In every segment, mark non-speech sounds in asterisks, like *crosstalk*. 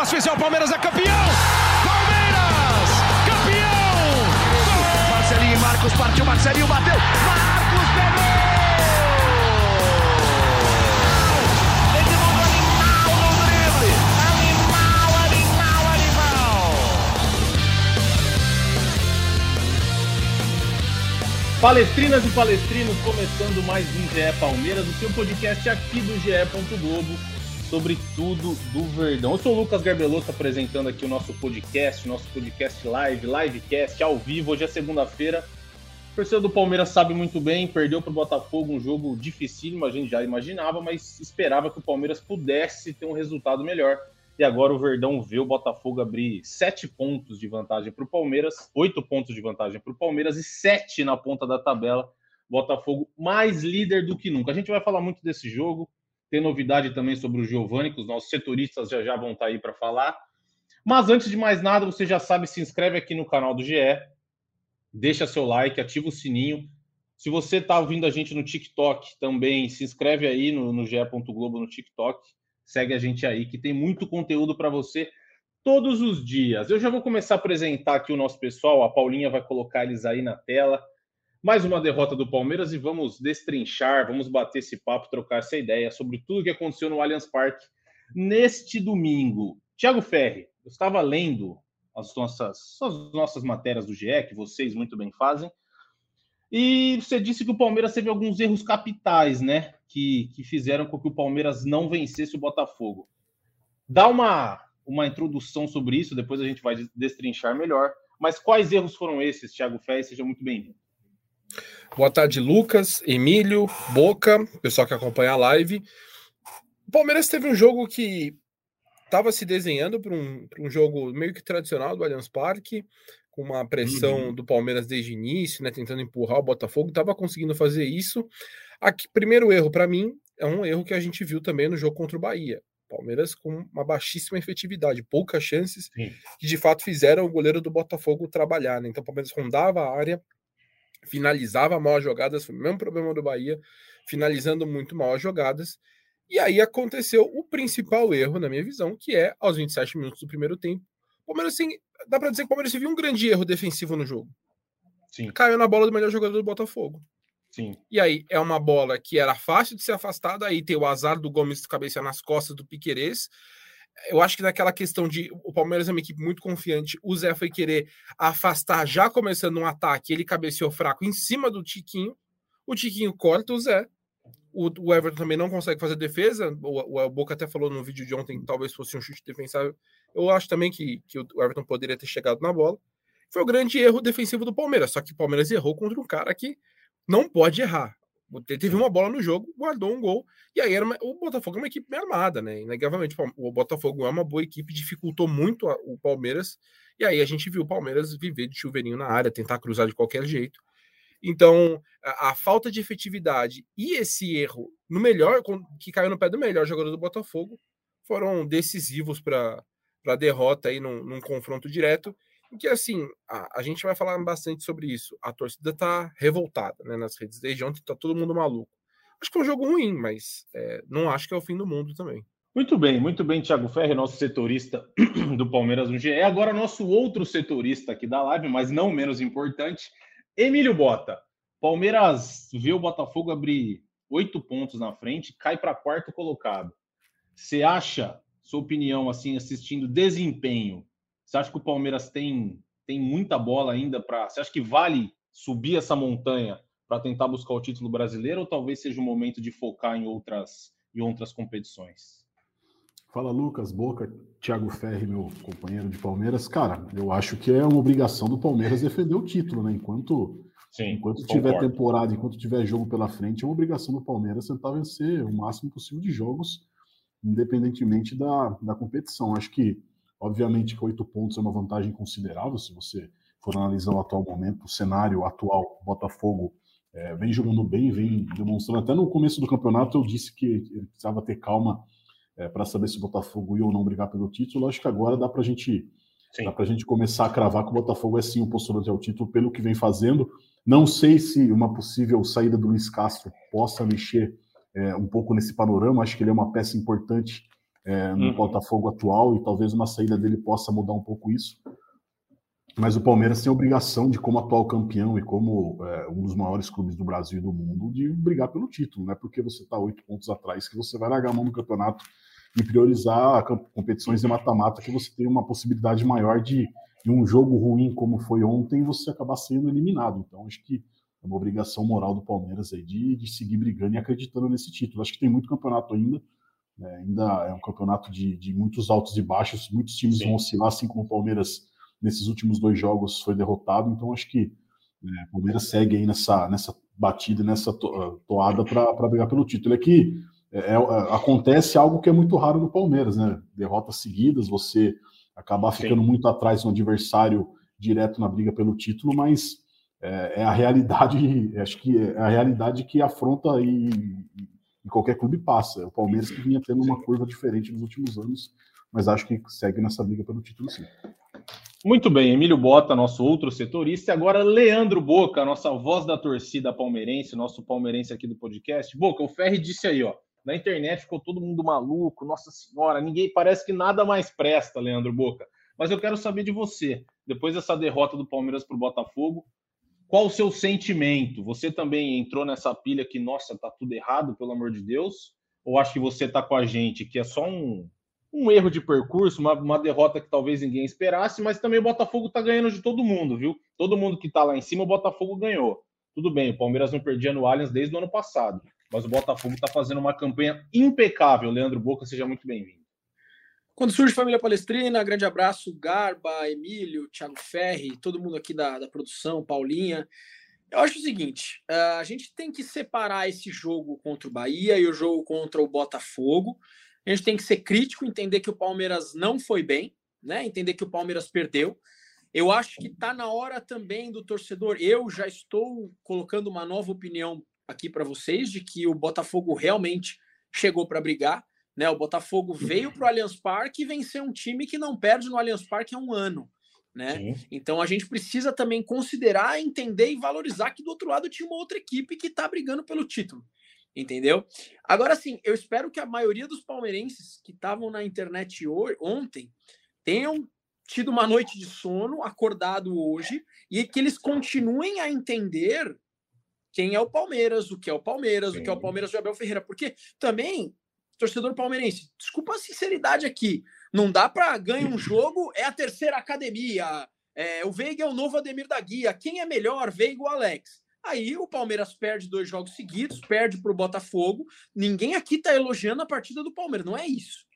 espaço especial, Palmeiras é campeão! Palmeiras! Campeão! Marcelinho e Marcos partiu, Marcelinho bateu! Marcos pegou! Palestrinas e palestrinos, começando mais um GE Palmeiras, o seu podcast aqui do GE. Globo sobre tudo do Verdão. Eu sou o Lucas Garbelotto apresentando aqui o nosso podcast, nosso podcast live, livecast ao vivo. Hoje é segunda-feira. O torcedor do Palmeiras sabe muito bem, perdeu para o Botafogo um jogo dificílimo, a gente já imaginava, mas esperava que o Palmeiras pudesse ter um resultado melhor. E agora o Verdão vê o Botafogo abrir sete pontos de vantagem para o Palmeiras, oito pontos de vantagem para o Palmeiras e sete na ponta da tabela. Botafogo mais líder do que nunca. A gente vai falar muito desse jogo. Tem novidade também sobre o Giovanni, que os nossos setoristas já já vão estar aí para falar. Mas antes de mais nada, você já sabe, se inscreve aqui no canal do GE, deixa seu like, ativa o sininho. Se você está ouvindo a gente no TikTok também, se inscreve aí no, no GE. Globo no TikTok. Segue a gente aí, que tem muito conteúdo para você todos os dias. Eu já vou começar a apresentar aqui o nosso pessoal. A Paulinha vai colocar eles aí na tela mais uma derrota do Palmeiras e vamos destrinchar, vamos bater esse papo, trocar essa ideia sobre tudo que aconteceu no Allianz Parque neste domingo. Tiago Ferri, eu estava lendo as nossas, as nossas matérias do GE, que vocês muito bem fazem, e você disse que o Palmeiras teve alguns erros capitais, né? Que, que fizeram com que o Palmeiras não vencesse o Botafogo. Dá uma, uma introdução sobre isso, depois a gente vai destrinchar melhor. Mas quais erros foram esses, Thiago Ferri? Seja muito bem-vindo. Boa tarde, Lucas, Emílio, Boca, pessoal que acompanha a live. O Palmeiras teve um jogo que estava se desenhando para um, um jogo meio que tradicional do Allianz Parque, com uma pressão uhum. do Palmeiras desde o início, né, tentando empurrar o Botafogo, estava conseguindo fazer isso. Aqui, primeiro erro para mim é um erro que a gente viu também no jogo contra o Bahia. Palmeiras com uma baixíssima efetividade, poucas chances Sim. que de fato fizeram o goleiro do Botafogo trabalhar. Né? Então o Palmeiras rondava a área, finalizava mal as jogadas, foi o mesmo problema do Bahia, finalizando muito mal as jogadas. E aí aconteceu o principal erro, na minha visão, que é aos 27 minutos do primeiro tempo. O Palmeiras, assim, dá para dizer que o Palmeiras viu um grande erro defensivo no jogo. Sim. Caiu na bola do melhor jogador do Botafogo. Sim. E aí é uma bola que era fácil de ser afastada, aí tem o azar do Gomes cabecear nas costas do Piquerez eu acho que naquela questão de o Palmeiras é uma equipe muito confiante, o Zé foi querer afastar já começando um ataque, ele cabeceou fraco em cima do Tiquinho, o Tiquinho corta o Zé, o, o Everton também não consegue fazer defesa, o, o, Boca até falou no vídeo de ontem que talvez fosse um chute defensável, eu acho também que, que o Everton poderia ter chegado na bola, foi o grande erro defensivo do Palmeiras, só que o Palmeiras errou contra um cara que não pode errar, ele teve uma bola no jogo, guardou um gol. E aí era uma, o Botafogo é uma equipe bem armada, né? Inegavelmente, o Botafogo é uma boa equipe, dificultou muito a, o Palmeiras. E aí a gente viu o Palmeiras viver de chuveirinho na área, tentar cruzar de qualquer jeito. Então, a, a falta de efetividade e esse erro no melhor, que caiu no pé do melhor jogador do Botafogo, foram decisivos para a derrota aí num, num confronto direto que assim, a, a, gente vai falar bastante sobre isso. A torcida tá revoltada né, nas redes desde ontem, tá todo mundo maluco. Acho que é um jogo ruim, mas é, não acho que é o fim do mundo também. Muito bem, muito bem, Thiago Ferre, nosso setorista *clears throat* do Palmeiras no GE. Agora, nosso outro setorista aqui da live, mas não menos importante, Emílio Bota. Palmeiras vê o Botafogo abrir oito pontos na frente, cai para quarto colocado. Você acha, sua opinião, assim, assistindo desempenho, você acha que o Palmeiras tem, tem muita bola ainda para. Você acha que vale subir essa montanha para tentar buscar o título brasileiro ou talvez seja o momento de focar em outras, em outras competições? Fala Lucas, Boca, Thiago Ferri, meu companheiro de Palmeiras. Cara, eu acho que é uma obrigação do Palmeiras defender o título, né? Enquanto, Sim, enquanto tiver temporada, enquanto tiver jogo pela frente, é uma obrigação do Palmeiras tentar vencer o máximo possível de jogos, independentemente da, da competição. Acho que Obviamente que oito pontos é uma vantagem considerável se você for analisar o atual momento, o cenário atual. O Botafogo é, vem jogando bem, vem demonstrando. Até no começo do campeonato eu disse que ele precisava ter calma é, para saber se o Botafogo ia ou não brigar pelo título. Acho que agora dá para gente, a gente começar a cravar que o Botafogo é sim o postulante ao título pelo que vem fazendo. Não sei se uma possível saída do Luiz Castro possa mexer é, um pouco nesse panorama. Acho que ele é uma peça importante é, no uhum. Botafogo atual e talvez uma saída dele possa mudar um pouco isso. Mas o Palmeiras tem a obrigação de, como atual campeão e como é, um dos maiores clubes do Brasil e do mundo, de brigar pelo título. Não é porque você está oito pontos atrás que você vai largar a mão no campeonato e priorizar competições de mata-mata, que você tem uma possibilidade maior de, de um jogo ruim como foi ontem, você acabar sendo eliminado. Então, acho que é uma obrigação moral do Palmeiras aí de, de seguir brigando e acreditando nesse título. Acho que tem muito campeonato ainda. Né? Ainda é um campeonato de, de muitos altos e baixos. Muitos times Sim. vão oscilar, assim como o Palmeiras nesses últimos dois jogos foi derrotado. Então acho que né, o Palmeiras segue aí nessa, nessa batida, nessa ah, toada para brigar pelo título. É que é, é, acontece algo que é muito raro no Palmeiras, né? Derrotas seguidas, você acabar ficando Sim. muito atrás do adversário direto na briga pelo título, mas é, é, a realidade, *laughs* acho que é a realidade que afronta e, e qualquer clube passa. É o Palmeiras que vinha tendo uma curva diferente nos últimos anos, mas acho que segue nessa briga pelo título sim. Muito bem, Emílio Bota, nosso outro setorista, e agora Leandro Boca, nossa voz da torcida palmeirense, nosso palmeirense aqui do podcast. Boca, o Ferri disse aí, ó, na internet ficou todo mundo maluco, nossa senhora, ninguém parece que nada mais presta, Leandro Boca. Mas eu quero saber de você, depois dessa derrota do Palmeiras para o Botafogo, qual o seu sentimento? Você também entrou nessa pilha que, nossa, tá tudo errado, pelo amor de Deus? Ou acho que você tá com a gente, que é só um, um erro de percurso, uma, uma derrota que talvez ninguém esperasse, mas também o Botafogo tá ganhando de todo mundo, viu? Todo mundo que tá lá em cima, o Botafogo ganhou. Tudo bem, o Palmeiras não perdia no Allianz desde o ano passado, mas o Botafogo tá fazendo uma campanha impecável. Leandro Boca, seja muito bem-vindo. Quando surge Família Palestrina, grande abraço, Garba, Emílio, Thiago Ferri, todo mundo aqui da, da produção, Paulinha. Eu acho o seguinte: uh, a gente tem que separar esse jogo contra o Bahia e o jogo contra o Botafogo. A gente tem que ser crítico, entender que o Palmeiras não foi bem, né? Entender que o Palmeiras perdeu. Eu acho que está na hora também do torcedor. Eu já estou colocando uma nova opinião aqui para vocês de que o Botafogo realmente chegou para brigar. Né? O Botafogo veio para o Allianz Parque e venceu um time que não perde no Allianz Parque há um ano. Né? Então a gente precisa também considerar, entender e valorizar que do outro lado tinha uma outra equipe que está brigando pelo título. Entendeu? Agora sim, eu espero que a maioria dos palmeirenses que estavam na internet ontem tenham tido uma noite de sono, acordado hoje, e que eles continuem a entender quem é o Palmeiras, o que é o Palmeiras, sim. o que é o Palmeiras de Abel Ferreira. Porque também torcedor palmeirense, desculpa a sinceridade aqui, não dá para ganhar um jogo, é a terceira academia, é, o Veiga é o novo Ademir da Guia, quem é melhor, Veiga ou Alex? Aí o Palmeiras perde dois jogos seguidos, perde para o Botafogo. Ninguém aqui está elogiando a partida do Palmeiras, não é isso.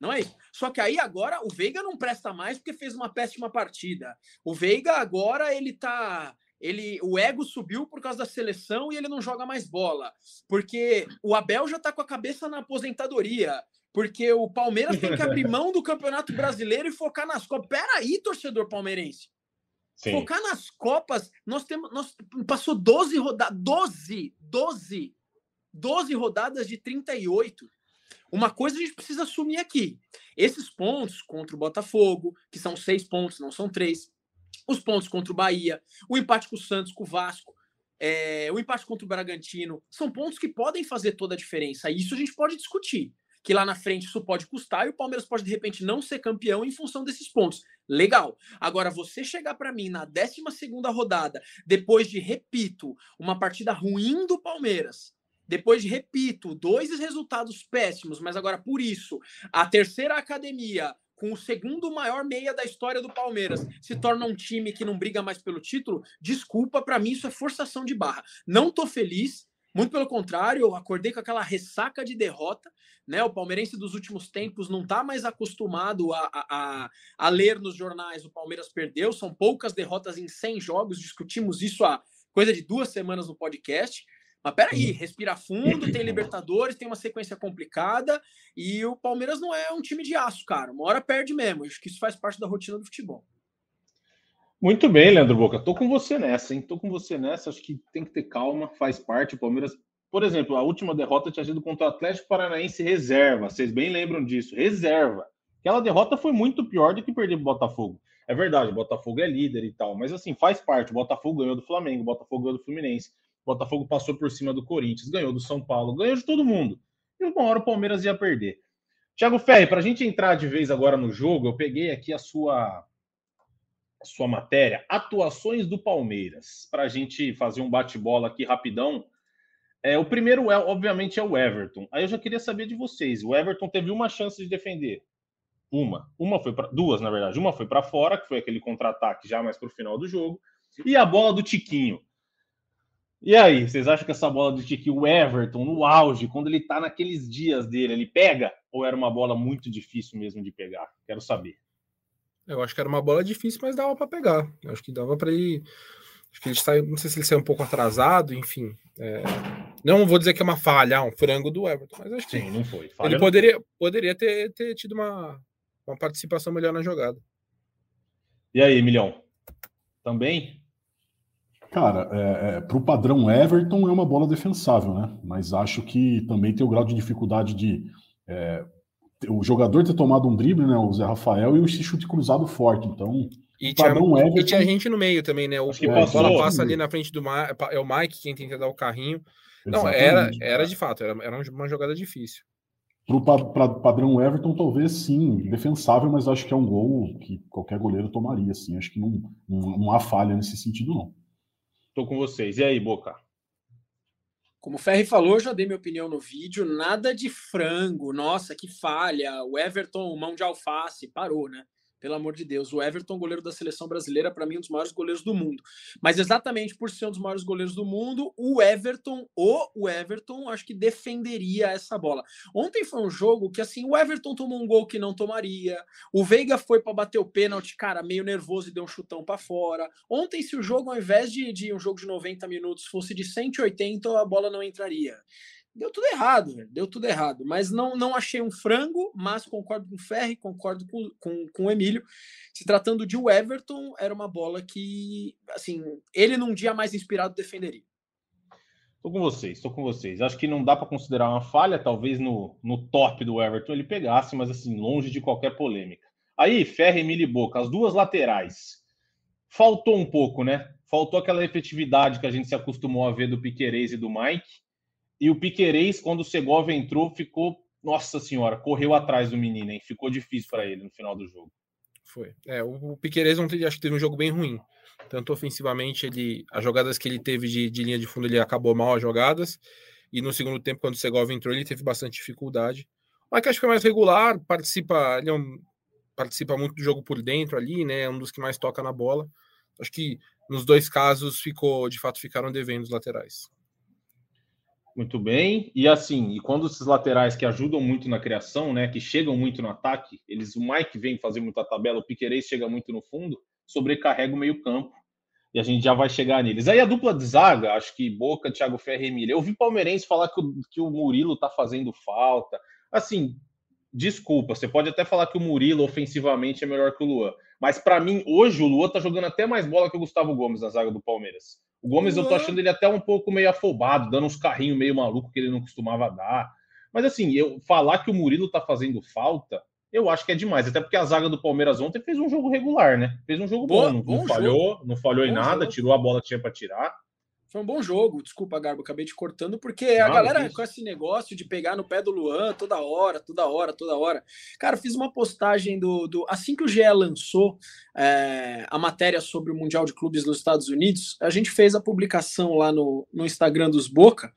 Não é isso. Só que aí agora o Veiga não presta mais porque fez uma péssima partida. O Veiga agora ele tá ele, o ego subiu por causa da seleção e ele não joga mais bola. Porque o Abel já está com a cabeça na aposentadoria. Porque o Palmeiras tem que abrir mão do Campeonato Brasileiro e focar nas Copas. Peraí, torcedor palmeirense. Sim. Focar nas Copas, nós temos. Nós, passou 12 rodadas. 12! 12! 12 rodadas de 38. Uma coisa a gente precisa assumir aqui. Esses pontos contra o Botafogo, que são seis pontos, não são três, os pontos contra o Bahia, o empate com o Santos, com o Vasco, é, o empate contra o Bragantino, são pontos que podem fazer toda a diferença. Isso a gente pode discutir. Que lá na frente isso pode custar e o Palmeiras pode de repente não ser campeão em função desses pontos. Legal. Agora, você chegar para mim na 12 rodada, depois de, repito, uma partida ruim do Palmeiras, depois de, repito, dois resultados péssimos, mas agora por isso, a terceira academia, com o segundo maior meia da história do Palmeiras, se torna um time que não briga mais pelo título, desculpa, para mim isso é forçação de barra. Não tô feliz, muito pelo contrário, eu acordei com aquela ressaca de derrota, né? O palmeirense dos últimos tempos não está mais acostumado a, a, a, ler nos jornais o Palmeiras perdeu, são poucas derrotas em 100 jogos, discutimos isso há coisa de duas semanas no podcast. Mas peraí, respira fundo, tem Libertadores, tem uma sequência complicada e o Palmeiras não é um time de aço, cara. Uma hora perde mesmo. Acho que isso faz parte da rotina do futebol. Muito bem, Leandro Boca. Tô com você nessa, hein? Tô com você nessa. Acho que tem que ter calma, faz parte. O Palmeiras, por exemplo, a última derrota tinha sido contra o Atlético Paranaense reserva. Vocês bem lembram disso? Reserva. Aquela derrota foi muito pior do que perder pro Botafogo. É verdade, o Botafogo é líder e tal, mas assim, faz parte. O Botafogo ganhou do Flamengo, o Botafogo ganhou do Fluminense. Botafogo passou por cima do Corinthians, ganhou do São Paulo, ganhou de todo mundo. E uma hora o Palmeiras ia perder. Tiago Ferri, para a gente entrar de vez agora no jogo, eu peguei aqui a sua a sua matéria, atuações do Palmeiras, para a gente fazer um bate-bola aqui rapidão. É, o primeiro, é, obviamente, é o Everton. Aí eu já queria saber de vocês. O Everton teve uma chance de defender. Uma. Uma foi para. Duas, na verdade. Uma foi para fora, que foi aquele contra-ataque já mais para o final do jogo. E a bola do Tiquinho. E aí, vocês acham que essa bola do Tiquinho, o Everton, no auge, quando ele tá naqueles dias dele, ele pega? Ou era uma bola muito difícil mesmo de pegar? Quero saber. Eu acho que era uma bola difícil, mas dava para pegar. Eu acho que dava para ir. Acho que ele saiu, não sei se ele saiu um pouco atrasado, enfim. É... Não vou dizer que é uma falha, um frango do Everton, mas acho que Sim, não foi. Falha ele poderia, poderia ter, ter tido uma, uma participação melhor na jogada. E aí, Milhão? Também? Cara, é, é, para o padrão Everton é uma bola defensável, né? Mas acho que também tem o grau de dificuldade de é, o jogador ter tomado um drible, né? O Zé Rafael e o chute cruzado forte. Então, e tinha, Everton... e tinha gente no meio também, né? O, a bola passa ali na frente do Ma... é o Mike quem tenta dar o carrinho. Não, era, era de fato, era, era uma jogada difícil. Para o padrão Everton, talvez sim, defensável, mas acho que é um gol que qualquer goleiro tomaria. Assim. Acho que não, não, não há falha nesse sentido, não. Estou com vocês. E aí, Boca? Como o Ferri falou, já dei minha opinião no vídeo. Nada de frango. Nossa, que falha. O Everton, mão de alface, parou, né? Pelo amor de Deus. O Everton, goleiro da seleção brasileira, para mim, um dos maiores goleiros do mundo. Mas exatamente por ser um dos maiores goleiros do mundo, o Everton, ou o Everton, acho que defenderia essa bola. Ontem foi um jogo que, assim, o Everton tomou um gol que não tomaria. O Veiga foi para bater o pênalti, cara, meio nervoso e deu um chutão para fora. Ontem, se o jogo, ao invés de, de um jogo de 90 minutos, fosse de 180, a bola não entraria deu tudo errado, deu tudo errado. Mas não, não achei um frango, mas concordo com o Ferri, concordo com, com, com o Emílio. Se tratando de o Everton, era uma bola que, assim, ele num dia mais inspirado defenderia. Estou com vocês, estou com vocês. Acho que não dá para considerar uma falha, talvez no, no top do Everton ele pegasse, mas assim, longe de qualquer polêmica. Aí, Ferri, Emílio e Boca, as duas laterais. Faltou um pouco, né? Faltou aquela efetividade que a gente se acostumou a ver do Piquerez e do Mike e o Piquerez, quando o Segovia entrou, ficou, nossa senhora, correu atrás do menino, hein? Ficou difícil para ele no final do jogo. Foi. É, o Piquerez ontem acho que teve um jogo bem ruim. Tanto ofensivamente, ele, as jogadas que ele teve de, de linha de fundo, ele acabou mal as jogadas. E no segundo tempo, quando o Segovia entrou, ele teve bastante dificuldade. Mas que acho que é mais regular, participa, ele é um, participa muito do jogo por dentro ali, né? É um dos que mais toca na bola. Acho que nos dois casos ficou, de fato, ficaram devendo os laterais. Muito bem. E assim, e quando esses laterais que ajudam muito na criação, né, que chegam muito no ataque, eles o Mike vem fazer muita tabela, o Piquerez chega muito no fundo, sobrecarrega o meio-campo. E a gente já vai chegar neles. Aí a dupla de zaga, acho que Boca, Thiago Ferreira e Emília. Eu vi palmeirense falar que o, que o Murilo tá fazendo falta. Assim, desculpa, você pode até falar que o Murilo ofensivamente é melhor que o Luan. Mas para mim, hoje, o Luan tá jogando até mais bola que o Gustavo Gomes na zaga do Palmeiras. O Gomes, eu tô achando ele até um pouco meio afobado, dando uns carrinhos meio maluco que ele não costumava dar. Mas assim, eu falar que o Murilo tá fazendo falta, eu acho que é demais. Até porque a zaga do Palmeiras ontem fez um jogo regular, né? Fez um jogo bom, bom não, bom não falhou, não falhou bom em nada, jogo. tirou a bola que tinha para tirar. Foi um bom jogo, desculpa, Garbo, acabei te cortando, porque a galera isso. com esse negócio de pegar no pé do Luan toda hora, toda hora, toda hora. Cara, fiz uma postagem do. do assim que o GE lançou é, a matéria sobre o Mundial de Clubes nos Estados Unidos, a gente fez a publicação lá no, no Instagram dos Boca.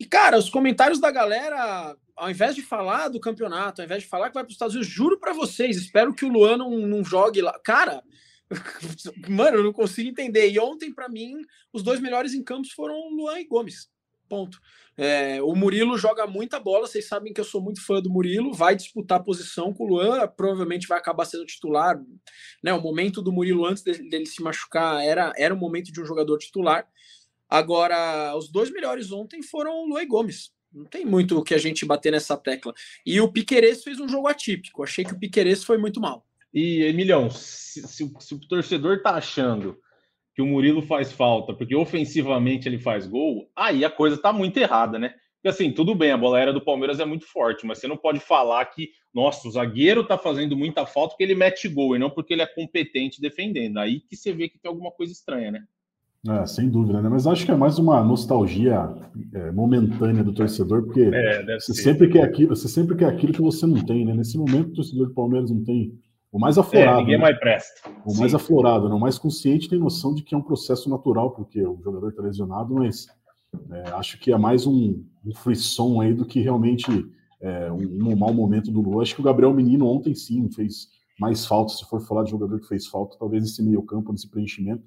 E, cara, os comentários da galera, ao invés de falar do campeonato, ao invés de falar que vai para os Estados Unidos, juro para vocês, espero que o Luan não, não jogue lá. Cara, *laughs* Mano, eu não consigo entender. E ontem, para mim, os dois melhores em campos foram Luan e Gomes. Ponto. É, o Murilo joga muita bola, vocês sabem que eu sou muito fã do Murilo, vai disputar posição com o Luan, provavelmente vai acabar sendo titular. Né, o momento do Murilo antes dele, se machucar era, era o momento de um jogador titular. Agora, os dois melhores ontem foram Luan e Gomes. Não tem muito o que a gente bater nessa tecla. E o Piqueires fez um jogo atípico. Achei que o Piqueires foi muito mal. E, Emilhão, se, se, se o torcedor tá achando que o Murilo faz falta porque ofensivamente ele faz gol, aí a coisa tá muito errada, né? Porque assim, tudo bem, a bola aérea do Palmeiras é muito forte, mas você não pode falar que, nossa, o zagueiro tá fazendo muita falta porque ele mete gol e não porque ele é competente defendendo. Aí que você vê que tem alguma coisa estranha, né? É, sem dúvida, né? Mas acho que é mais uma nostalgia é, momentânea do torcedor, porque é, você, sempre quer aquilo, você sempre quer aquilo que você não tem, né? Nesse momento, o torcedor do Palmeiras não tem o mais aflorado. É, ninguém né? mais presta. O Sim. mais aflorado, né? o mais consciente tem noção de que é um processo natural, porque o jogador está lesionado, mas é, acho que é mais um, um frisson aí do que realmente é, um, um mau momento do Lula. Acho que o Gabriel Menino ontem sim fez mais falta, se for falar de jogador que fez falta, talvez nesse meio campo, nesse preenchimento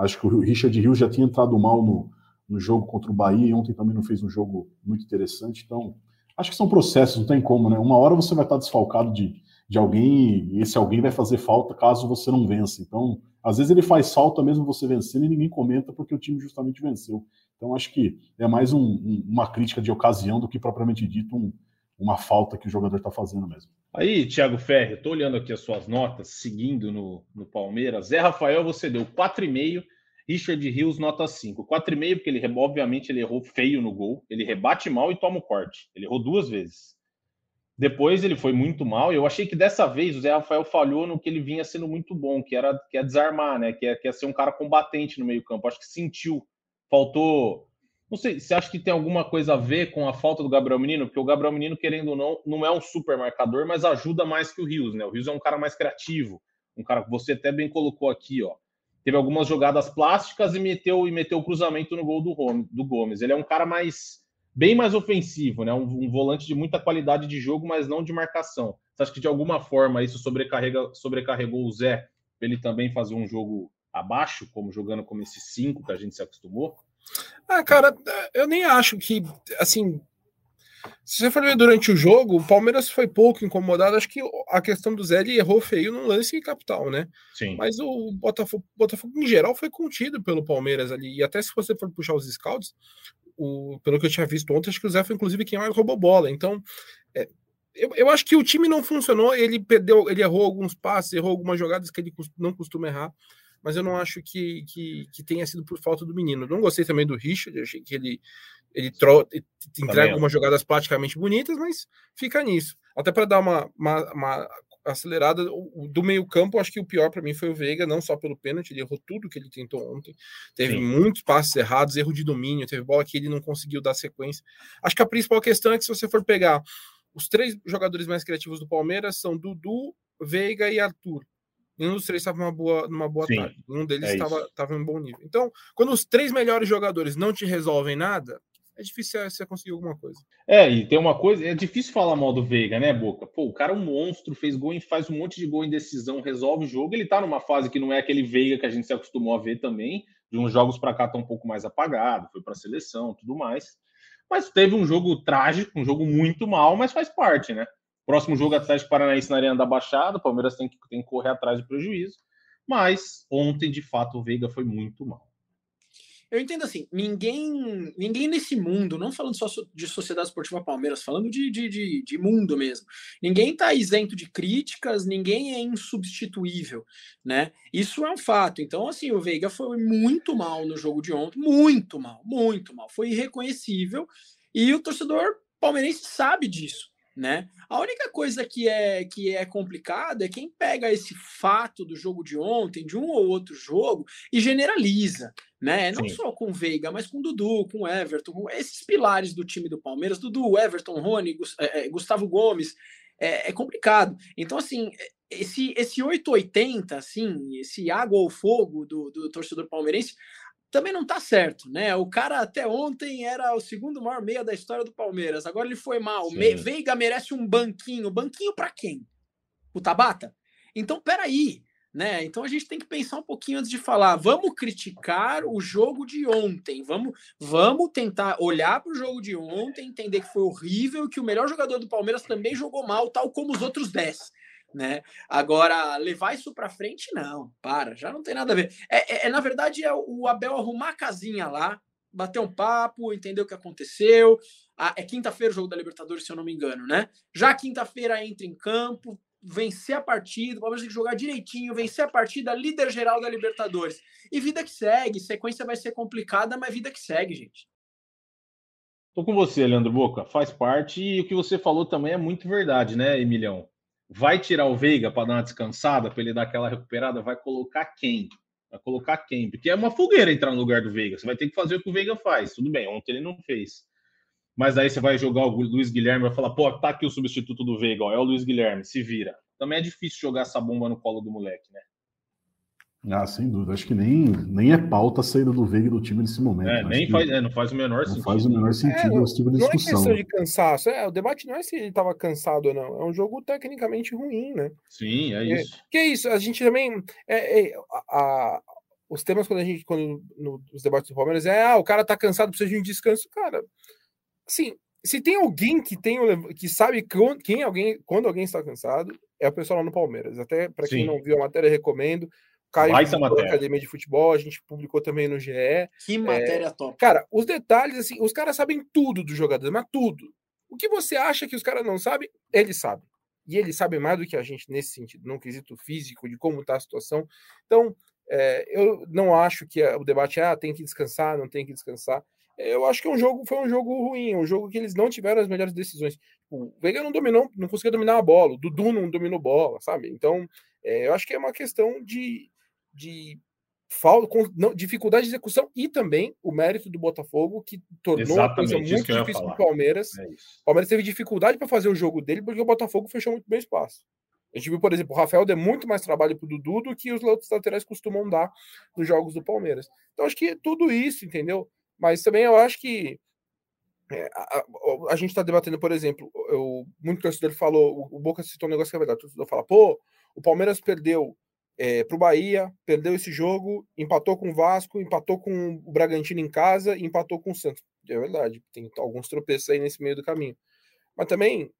Acho que o Richard Hill já tinha entrado mal no, no jogo contra o Bahia e ontem também não fez um jogo muito interessante. Então, acho que são processos, não tem como, né? Uma hora você vai estar desfalcado de, de alguém esse alguém vai fazer falta caso você não vença. Então, às vezes ele faz falta mesmo você vencendo e ninguém comenta porque o time justamente venceu. Então, acho que é mais um, um, uma crítica de ocasião do que propriamente dito um, uma falta que o jogador está fazendo mesmo. Aí, Thiago Ferri, estou olhando aqui as suas notas, seguindo no, no Palmeiras. Zé Rafael, você deu 4,5. Richard Rios, nota 5. 4,5, porque ele, obviamente, ele errou feio no gol. Ele rebate mal e toma o corte. Ele errou duas vezes. Depois ele foi muito mal. Eu achei que dessa vez o Zé Rafael falhou no que ele vinha sendo muito bom, que era que é desarmar, né? Que é, que é ser um cara combatente no meio-campo. Acho que sentiu. Faltou não sei, você acha que tem alguma coisa a ver com a falta do Gabriel Menino? Porque o Gabriel Menino, querendo ou não, não é um super marcador, mas ajuda mais que o Rios, né? O Rios é um cara mais criativo, um cara que você até bem colocou aqui, ó. Teve algumas jogadas plásticas e meteu e meteu o cruzamento no gol do, do Gomes. Ele é um cara mais bem mais ofensivo, né? Um, um, volante de muita qualidade de jogo, mas não de marcação. Você acha que de alguma forma isso sobrecarrega, sobrecarregou o Zé para ele também fazer um jogo abaixo, como jogando como esse 5 que a gente se acostumou? Ah, cara, eu nem acho que, assim, se você for ver durante o jogo, o Palmeiras foi pouco incomodado. Acho que a questão do Zé ele errou feio num lance capital, né? Sim. Mas o Botafogo, Botafogo, em geral, foi contido pelo Palmeiras ali. E até se você for puxar os scouts, o, pelo que eu tinha visto ontem, acho que o Zé foi inclusive quem mais roubou bola. Então, é, eu, eu acho que o time não funcionou. Ele perdeu, ele errou alguns passes, errou algumas jogadas que ele não costuma errar mas eu não acho que, que, que tenha sido por falta do menino. Não gostei também do Richard, achei que ele, ele tro, entrega algumas jogadas praticamente bonitas, mas fica nisso. Até para dar uma, uma, uma acelerada do meio campo, acho que o pior para mim foi o Veiga, não só pelo pênalti, ele errou tudo que ele tentou ontem, teve Sim. muitos passes errados, erro de domínio, teve bola que ele não conseguiu dar sequência. Acho que a principal questão é que se você for pegar os três jogadores mais criativos do Palmeiras são Dudu, Veiga e Arthur nenhum dos três estava numa boa, numa boa Sim, tarde. Um deles estava é em um bom nível. Então, quando os três melhores jogadores não te resolvem nada, é difícil você conseguir alguma coisa. É, e tem uma coisa, é difícil falar mal do Veiga, né, Boca? Pô, o cara é um monstro, fez gol, faz um monte de gol em decisão, resolve o jogo. Ele tá numa fase que não é aquele Veiga que a gente se acostumou a ver também. De uns jogos para cá tá um pouco mais apagado, foi para seleção, tudo mais. Mas teve um jogo trágico, um jogo muito mal, mas faz parte, né? Próximo jogo, Atlético Paranaense na Arena da Baixada. O Palmeiras tem que, tem que correr atrás do prejuízo. Mas ontem, de fato, o Veiga foi muito mal. Eu entendo assim, ninguém ninguém nesse mundo, não falando só de Sociedade Esportiva Palmeiras, falando de, de, de, de mundo mesmo, ninguém está isento de críticas, ninguém é insubstituível, né? Isso é um fato. Então, assim, o Veiga foi muito mal no jogo de ontem, muito mal, muito mal. Foi irreconhecível e o torcedor palmeirense sabe disso né? A única coisa que é que é complicada é quem pega esse fato do jogo de ontem, de um ou outro jogo, e generaliza, né? Não Sim. só com Veiga, mas com Dudu, com Everton, com esses pilares do time do Palmeiras, Dudu, Everton, Rony, é, é, Gustavo Gomes, é, é complicado. Então, assim, esse, esse 880, assim, esse água ou fogo do, do torcedor palmeirense, também não tá certo, né? O cara até ontem era o segundo maior meia da história do Palmeiras. Agora ele foi mal. Me Veiga merece um banquinho. Banquinho para quem? O Tabata? Então, peraí, né? Então a gente tem que pensar um pouquinho antes de falar. Vamos criticar o jogo de ontem. Vamos, vamos tentar olhar para o jogo de ontem, entender que foi horrível, que o melhor jogador do Palmeiras também jogou mal, tal como os outros 10 né? Agora, levar isso para frente, não, para, já não tem nada a ver. É, é, é, na verdade, é o Abel arrumar a casinha lá, bater um papo, entender o que aconteceu. Ah, é quinta-feira o jogo da Libertadores, se eu não me engano, né? Já quinta-feira entra em campo, vencer a partida, o Palmeiras tem que jogar direitinho, vencer a partida, líder geral da Libertadores. E vida que segue, sequência vai ser complicada, mas vida que segue, gente. Tô com você, Leandro Boca, faz parte e o que você falou também é muito verdade, né, Emilhão? Vai tirar o Veiga para dar uma descansada, para ele dar aquela recuperada, vai colocar quem? Vai colocar quem? Porque é uma fogueira entrar no lugar do Veiga. Você vai ter que fazer o que o Veiga faz. Tudo bem, ontem ele não fez. Mas aí você vai jogar o Luiz Guilherme e vai falar, pô, tá aqui o substituto do Veiga, ó, é o Luiz Guilherme, se vira. Também é difícil jogar essa bomba no colo do moleque, né? Ah, sem dúvida. Acho que nem, nem é pauta a saída do Veiga do time nesse momento. É, nem faz, é, não faz o menor não sentido. faz o menor sentido É, esse tipo de Não é discussão. questão de cansaço. É, o debate não é se ele tava cansado ou não. É um jogo tecnicamente ruim, né? Sim, é É, isso. Que é isso, a gente também. É, é, a- a- os temas quando a gente. Quando, no- nos debates do Palmeiras é ah, o cara tá cansado, precisa de um descanso. Cara, assim, se tem alguém que tem que sabe quem alguém, quando alguém está cansado, é o pessoal lá no Palmeiras. Até para quem não viu a matéria, recomendo. Caio Baita matéria. Academia de Futebol, a gente publicou também no GE. Que matéria top. Cara, os detalhes, assim, os caras sabem tudo do jogador, mas tudo. O que você acha que os caras não sabem, eles sabem. E eles sabem mais do que a gente nesse sentido, no quesito físico, de como está a situação. Então, é, eu não acho que o debate é, ah, tem que descansar, não tem que descansar. Eu acho que é um jogo, foi um jogo ruim, um jogo que eles não tiveram as melhores decisões. O Veiga não dominou, não conseguia dominar a bola, o Dudu não dominou bola, sabe? Então, é, eu acho que é uma questão de, de falta, dificuldade de execução e também o mérito do Botafogo, que tornou a coisa Exatamente, muito difícil para o. Palmeiras. É. O Palmeiras teve dificuldade para fazer o jogo dele porque o Botafogo fechou muito bem o espaço. A gente viu, por exemplo, o Rafael deu muito mais trabalho para o Dudu do que os outros laterais costumam dar nos jogos do Palmeiras. Então, acho que é tudo isso, entendeu? Mas também eu acho que é, a, a- a gente está debatendo, por exemplo, eu, muito torcedor falou, o, o Boca citou um negócio que é verdade, o torcedor fala, pô, o Palmeiras perdeu é, para o Bahia, perdeu esse jogo, empatou com o Vasco, empatou com o Bragantino em casa e empatou com o Santos. É verdade, tem alguns tropeços aí nesse meio do caminho. Mas também,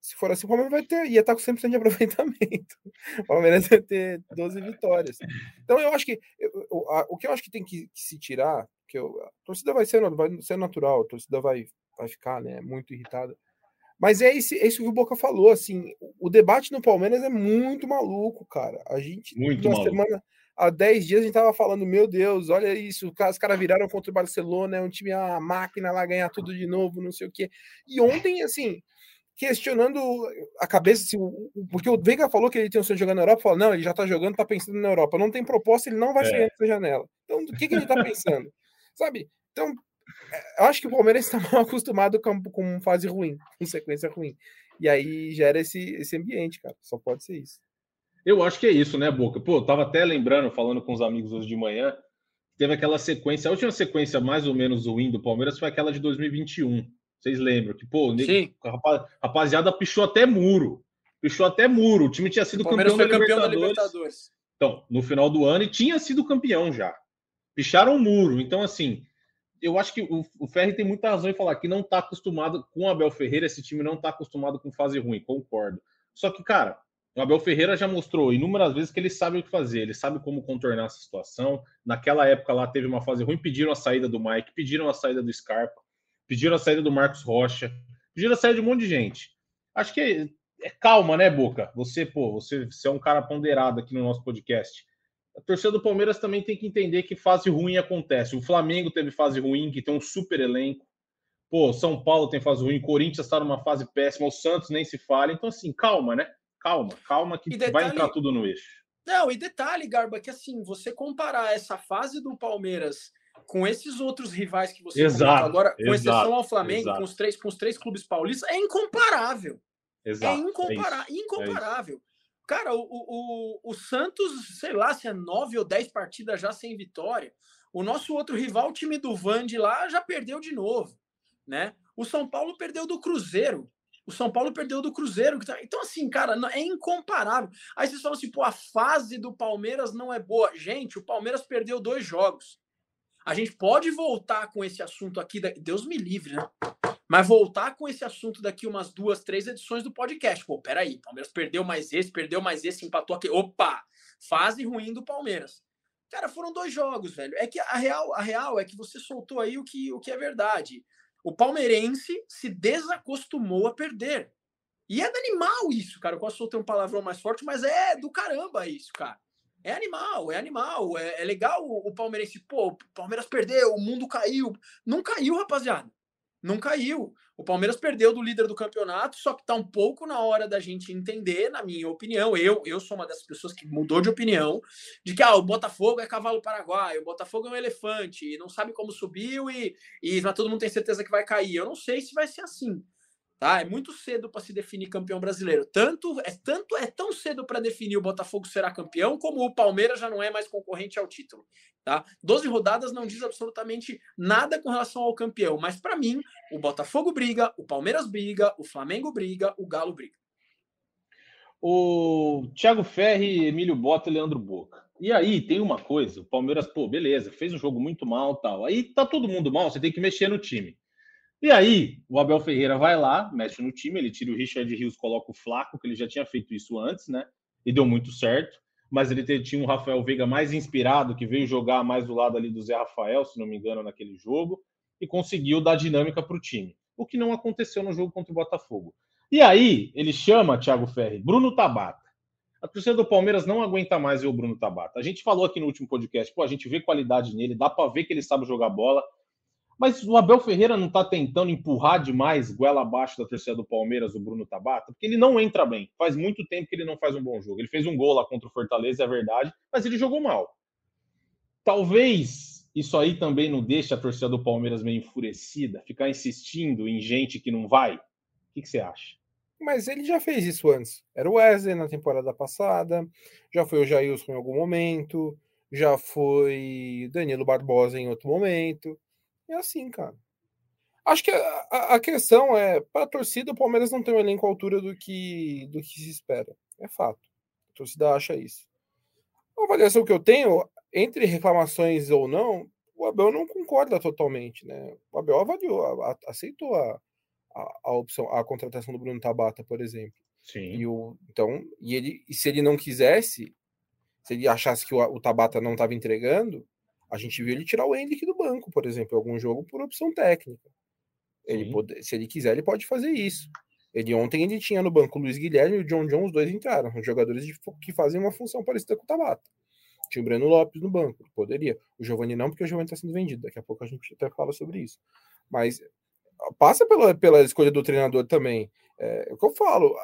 se for assim, o Palmeiras vai ter, ia estar com 100% de *laughs* aproveitamento. O Palmeiras vai ter 12 vitórias. Então eu acho que eu- a- o que eu acho que tem que, que se tirar, que eu, a torcida vai ser, vai ser natural, a torcida vai, vai ficar né, muito irritada. Mas é, esse, é isso que o Boca falou, assim, o, o debate no Palmeiras é muito maluco, cara. A gente, Muito maluco. semana, há 10 dias, a gente tava falando, meu Deus, olha isso, os caras viraram contra o Barcelona, é um time, a máquina lá ganhar tudo de novo, não sei o quê. E ontem, assim, questionando a cabeça, o- o- porque o Veiga falou que ele tem um sonho de jogar na Europa, falou, não, ele já tá jogando, tá pensando na Europa, não tem proposta, ele não vai sair É. da janela. Então, do que, que ele tá pensando? *laughs* Sabe? Então, eu acho que o Palmeiras está *laughs* mal acostumado com, com fase ruim, com sequência ruim. E aí gera esse, esse ambiente, cara. Só pode ser isso. Eu acho que é isso, né, Boca? Pô, eu tava até lembrando, falando com os amigos hoje de manhã, teve aquela sequência, a última sequência mais ou menos ruim do Palmeiras foi aquela de 2021. Vocês lembram? Que, pô, o Sim. a rapaz- rapaziada pichou até muro. Pichou até muro. O time tinha sido campeão, foi da, campeão da Libertadores. Libertadores. Então, no final do ano e tinha sido campeão já. Picharam o muro. Então, assim, eu acho que o, o Ferri tem muita razão em falar que não tá acostumado com o Abel Ferreira, esse time não tá acostumado com fase ruim, concordo. Só que, cara, o Abel Ferreira já mostrou inúmeras vezes que ele sabe o que fazer, ele sabe como contornar essa situação. Naquela época lá teve uma fase ruim, pediram a saída do Mike, pediram a saída do Scarpa, pediram a saída do Marcos Rocha, pediram a saída de um monte de gente. Acho que é, é calma, né, Boca? Você, pô, você, você é um cara ponderado aqui no nosso podcast. A torcida do Palmeiras também tem que entender que fase ruim acontece. O Flamengo teve fase ruim, que tem um super elenco. Pô, São Paulo tem fase ruim, Corinthians está numa fase péssima, o Santos nem se fala. Então, assim, calma, né? Calma, calma, que detalhe- vai entrar tudo no eixo. Não, e detalhe, Garba, que assim, você comparar essa fase do Palmeiras com esses outros rivais que você Exato, agora, com exato, exceção ao Flamengo, exato. com os, três, com os três clubes paulistas, é incomparável. Exato. é incompara isso, incomparável. Cara, o, o, o, Santos, sei lá, se é nove ou dez partidas já sem vitória. O nosso outro rival, o time do Vande lá, já perdeu de novo, né? O São Paulo perdeu do Cruzeiro. O São Paulo perdeu do Cruzeiro. tá- Então, assim, cara, é incomparável. Aí vocês falam assim, pô, a fase do Palmeiras não é boa. Gente, o Palmeiras perdeu dois jogos. A gente pode voltar com esse assunto aqui, da- Deus me livre, né? Mas voltar com esse assunto daqui umas duas, três edições do podcast. Pô, peraí, Palmeiras perdeu mais esse, perdeu mais esse, empatou aqui. Opa! Fase ruim do Palmeiras. Cara, foram dois jogos, velho. É que a real, a real é que você soltou aí o que, o que é verdade. O palmeirense se desacostumou a perder. E é animal isso, cara. Eu quase soltei um palavrão mais forte, mas é do caramba isso, cara. É animal, é animal. É, é legal o, o palmeirense. Pô, o Palmeiras perdeu, o mundo caiu. Não caiu, rapaziada. Não caiu. O Palmeiras perdeu do líder do campeonato, só que está um pouco na hora da gente entender, na minha opinião. Eu, eu sou uma dessas pessoas que mudou de opinião, de que ah, o Botafogo é cavalo paraguaio, o Botafogo é um elefante, não sabe como subiu e, e mas todo mundo tem certeza que vai cair. Eu não sei se vai ser assim. Tá? É muito cedo para se definir campeão brasileiro. Tanto é tanto é tão cedo para definir o Botafogo será campeão, como o Palmeiras já não é mais concorrente ao título. Tá? 12 rodadas não diz absolutamente nada com relação ao campeão, mas para mim, o Botafogo briga, o Palmeiras briga, o Flamengo briga, o Galo briga. O Thiago Ferri, Emílio Bota e Leandro Boca. E aí tem uma coisa, o Palmeiras, pô, beleza, fez um jogo muito mal, tal. Aí tá todo mundo mal, você tem que mexer no time. E aí, o Abel Ferreira vai lá, mexe no time, ele tira o Richard Rios, coloca o Flaco, que ele já tinha feito isso antes, né? E deu muito certo. Mas ele tinha um Rafael Veiga mais inspirado, que veio jogar mais do lado ali do Zé Rafael, se não me engano, naquele jogo, e conseguiu dar dinâmica para o time. O que não aconteceu no jogo contra o Botafogo. E aí, ele chama, Thiago Ferri, Bruno Tabata. A torcida do Palmeiras não aguenta mais ver o Bruno Tabata. A gente falou aqui no último podcast, pô, a gente vê qualidade nele, dá para ver que ele sabe jogar bola, mas o Abel Ferreira não está tentando empurrar demais goela abaixo da torcida do Palmeiras, o Bruno Tabata, porque ele não entra bem. Faz muito tempo que ele não faz um bom jogo. Ele fez um gol lá contra o Fortaleza, é verdade, mas ele jogou mal. Talvez isso aí também não deixe a torcida do Palmeiras meio enfurecida, ficar insistindo em gente que não vai. O que, que você acha? Mas ele já fez isso antes. Era o Wesley na temporada passada, já foi o Jailson em algum momento, já foi Danilo Barbosa em outro momento. É assim, cara. Acho que a, a questão é, para a torcida, o Palmeiras não tem um elenco à altura do que, do que se espera. É fato. A torcida acha isso. A avaliação que eu tenho, entre reclamações ou não, o Abel não concorda totalmente, né? O Abel avaliou, a, a, aceitou a, a, opção, a contratação do Bruno Tabata, por exemplo. Sim. E o, então, e ele, e se ele não quisesse, se ele achasse que o, o Tabata não estava entregando, a gente viu ele tirar o Hendrick do banco, por exemplo, em algum jogo por opção técnica. Ele pode, se ele quiser, ele pode fazer isso. Ele ontem ele tinha no banco o Luiz Guilherme e o John John, os dois entraram, os jogadores de, que fazem uma função parecida com o Tabata. Tinha o Breno Lopes no banco, poderia. O Giovanni não, porque o Giovanni está sendo vendido. Daqui a pouco a gente até fala sobre isso. Mas passa pela, pela escolha do treinador também. É, é o que eu falo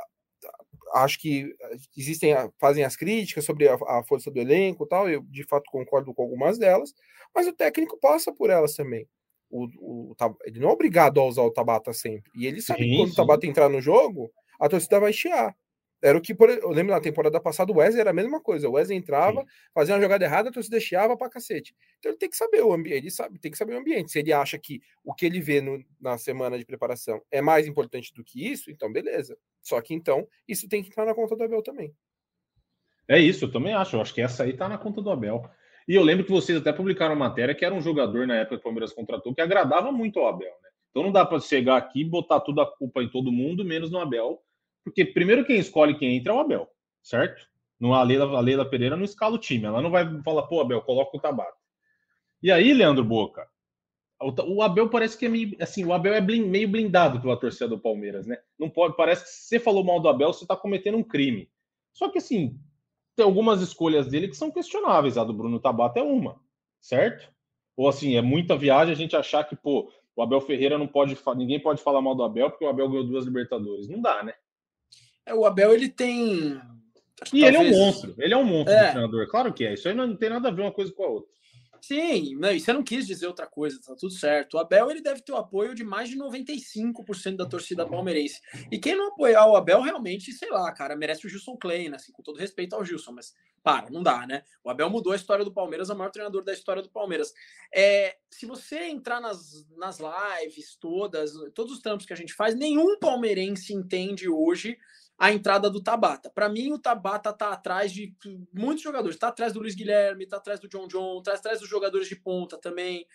acho que existem, fazem as críticas sobre a, a, força do elenco tal, eu de fato concordo com algumas delas, mas o técnico passa por elas também. O, o, ele não é obrigado a usar o Tabata sempre. E ele sabe sim, que quando sim. o Tabata entrar no jogo, a torcida vai chiar. Era o que, por, eu lembro na temporada passada, o Wesley era a mesma coisa. O Wesley entrava, Sim. fazia uma jogada errada, a torcida chiava pra cacete. Então ele tem que saber o ambiente, ele sabe, tem que saber o ambiente. Se ele acha que o que ele vê no, na semana de preparação é mais importante do que isso, então beleza. Só que então, isso tem que entrar na conta do Abel também. É isso, eu também acho. Eu acho que essa aí tá na conta do Abel. E eu lembro que vocês até publicaram matéria que era um jogador na época que o Palmeiras contratou que agradava muito ao Abel, né? Então não dá para chegar aqui e botar toda a culpa em todo mundo, menos no Abel porque primeiro quem escolhe quem entra é o Abel, certo? No, a, Leila, a Leila Pereira não escala o time. Ela não vai falar, pô, Abel, coloca o Tabata. E aí, Leandro Boca, o, Abel parece que é meio, assim, o Abel é meio blindado pela torcida do Palmeiras, né? Não pode, parece que se você falou mal do Abel, você está cometendo um crime. Só que assim, tem algumas escolhas dele que são questionáveis. A do Bruno Tabata é uma, certo? Ou assim, é muita viagem a gente achar que, pô, o Abel Ferreira não pode, ninguém pode falar mal do Abel porque o Abel ganhou duas Libertadores. Não dá, né? É, o Abel, ele tem. E talvez... ele é um monstro. Ele é um monstro é. treinador. Claro que é. Isso aí não tem nada a ver uma coisa com a outra. Sim, não, e você não quis dizer outra coisa, tá tudo certo. O Abel ele deve ter o apoio de mais de 95% da torcida palmeirense. E quem não apoiar o Abel realmente, sei lá, cara, merece o Gilson Klein, né? Assim, com todo respeito ao Gilson, mas para, não dá, né? O Abel mudou a história do Palmeiras, é o maior treinador da história do Palmeiras. É, se você entrar nas, nas lives todas, todos os trampos que a gente faz, nenhum palmeirense entende hoje a entrada do Tabata. Para mim, o Tabata está atrás de muitos jogadores. Está atrás do Luiz Guilherme, está atrás do John John, está atrás dos jogadores de ponta também.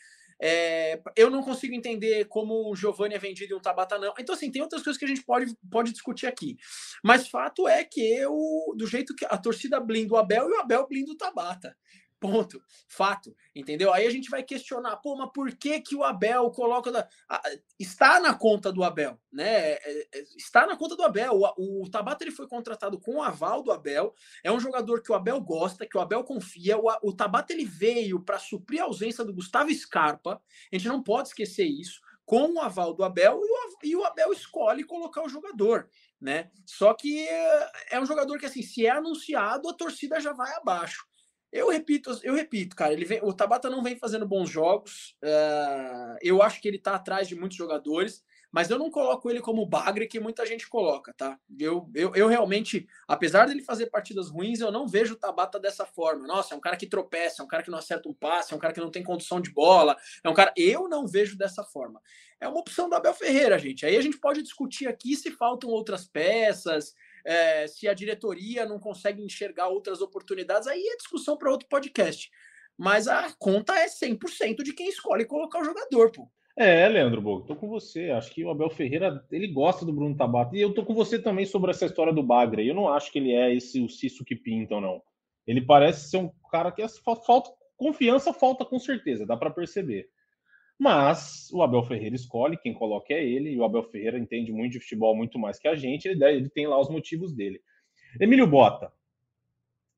É, eu não consigo entender como o Giovanni é vendido e um Tabata não. Então, assim, tem outras coisas que a gente pode, pode discutir aqui. Mas fato é que eu, do jeito que a torcida blinda o Abel e o Abel blinda o Tabata. Ponto. Fato. Entendeu? Aí a gente vai questionar, pô, mas por que que o Abel coloca. Da... está na conta do Abel, né? É, é, está na conta do Abel. O, Tabata ele foi contratado com o aval do Abel. É um jogador que o Abel gosta, que o Abel confia. O, Tabata ele veio para suprir a ausência do Gustavo Scarpa. A gente não pode esquecer isso. com o aval do Abel e o, Abel escolhe colocar o jogador, né? Só que é, é um jogador que, assim, se é anunciado, a torcida já vai abaixo. Eu repito, eu repito, cara, ele vem, o Tabata não vem fazendo bons jogos. Uh, eu acho que ele tá atrás de muitos jogadores mas eu não coloco ele como bagre que muita gente coloca, tá? Eu, eu, eu realmente, apesar dele fazer partidas ruins, eu não vejo o Tabata dessa forma. Nossa, é um cara que tropeça, é um cara que não acerta um passe, é um cara que não tem condução de bola, é um cara. Eu não vejo dessa forma. É uma opção do Abel Ferreira, gente. Aí a gente pode discutir aqui se faltam outras peças, é, se a diretoria não consegue enxergar outras oportunidades, aí é discussão para outro podcast. Mas a conta é 100% de quem escolhe colocar o jogador, pô. É, Leandro Bogo, tô com você. Acho que o Abel Ferreira, ele gosta do Bruno Tabata. E eu tô com você também sobre essa história do Bagre. Eu não acho que ele é esse o Cisso que pintam, não. Ele parece ser um cara que é, falta confiança, falta com certeza, dá para perceber. Mas o Abel Ferreira escolhe, quem coloca é ele, e o Abel Ferreira entende muito de futebol, muito mais que a gente, ele, ele tem lá os motivos dele. Emílio Bota,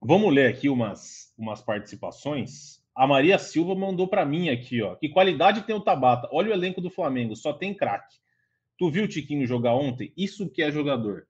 vamos ler aqui umas, umas participações. A Maria Silva mandou para mim aqui, ó. Que qualidade tem o Tabata? Olha o elenco do Flamengo, só tem craque. Tu viu o Tiquinho jogar ontem? Isso que é jogador.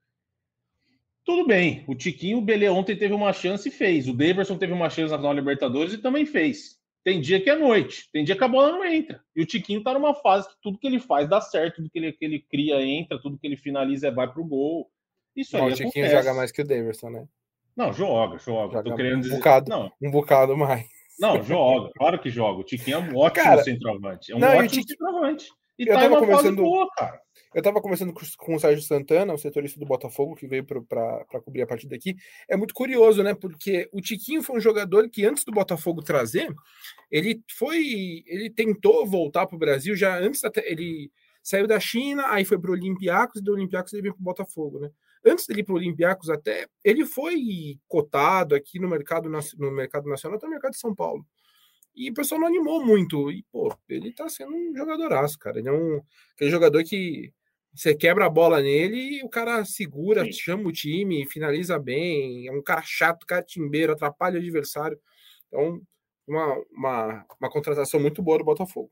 Tudo bem, o Tiquinho, o Belê ontem teve uma chance e fez. O Daverson teve uma chance na final Libertadores e também fez. Tem dia que é noite, tem dia que a bola não entra. E o Tiquinho tá numa fase que tudo que ele faz dá certo, tudo que ele, que ele cria entra, tudo que ele finaliza vai pro gol. Isso aí. O Tiquinho joga mais que o Daverson, né? Não, joga, joga. joga Tô querendo um dizer. Bocado, não. Um bocado mais. Não, joga, claro que joga. O Tiquinho é um ótimo cara, centroavante. É um não, ótimo Tiquinho... centroavante. E eu tá tava conversando, boa, cara. Eu tava conversando com, o Sérgio Santana, o setorista do Botafogo, que veio para cobrir a partida aqui. É muito curioso, né? Porque o Tiquinho foi um jogador que, antes do Botafogo trazer, ele foi. Ele tentou voltar para o Brasil já antes. Até, ele saiu da China, aí foi para o Olympiacos, e do Olympiacos ele veio para o Botafogo, né? Antes dele ir para o Olympiacos, até ele foi cotado aqui no mercado, no mercado nacional, até no mercado de São Paulo. E o pessoal não animou muito. E, pô, ele tá sendo um jogadoraço, cara. Ele é um aquele jogador que você quebra a bola nele e o cara segura, Sim. chama o time, finaliza bem. É um cara chato, cara timbeiro, atrapalha o adversário. Então, uma, uma, uma contratação muito boa do Botafogo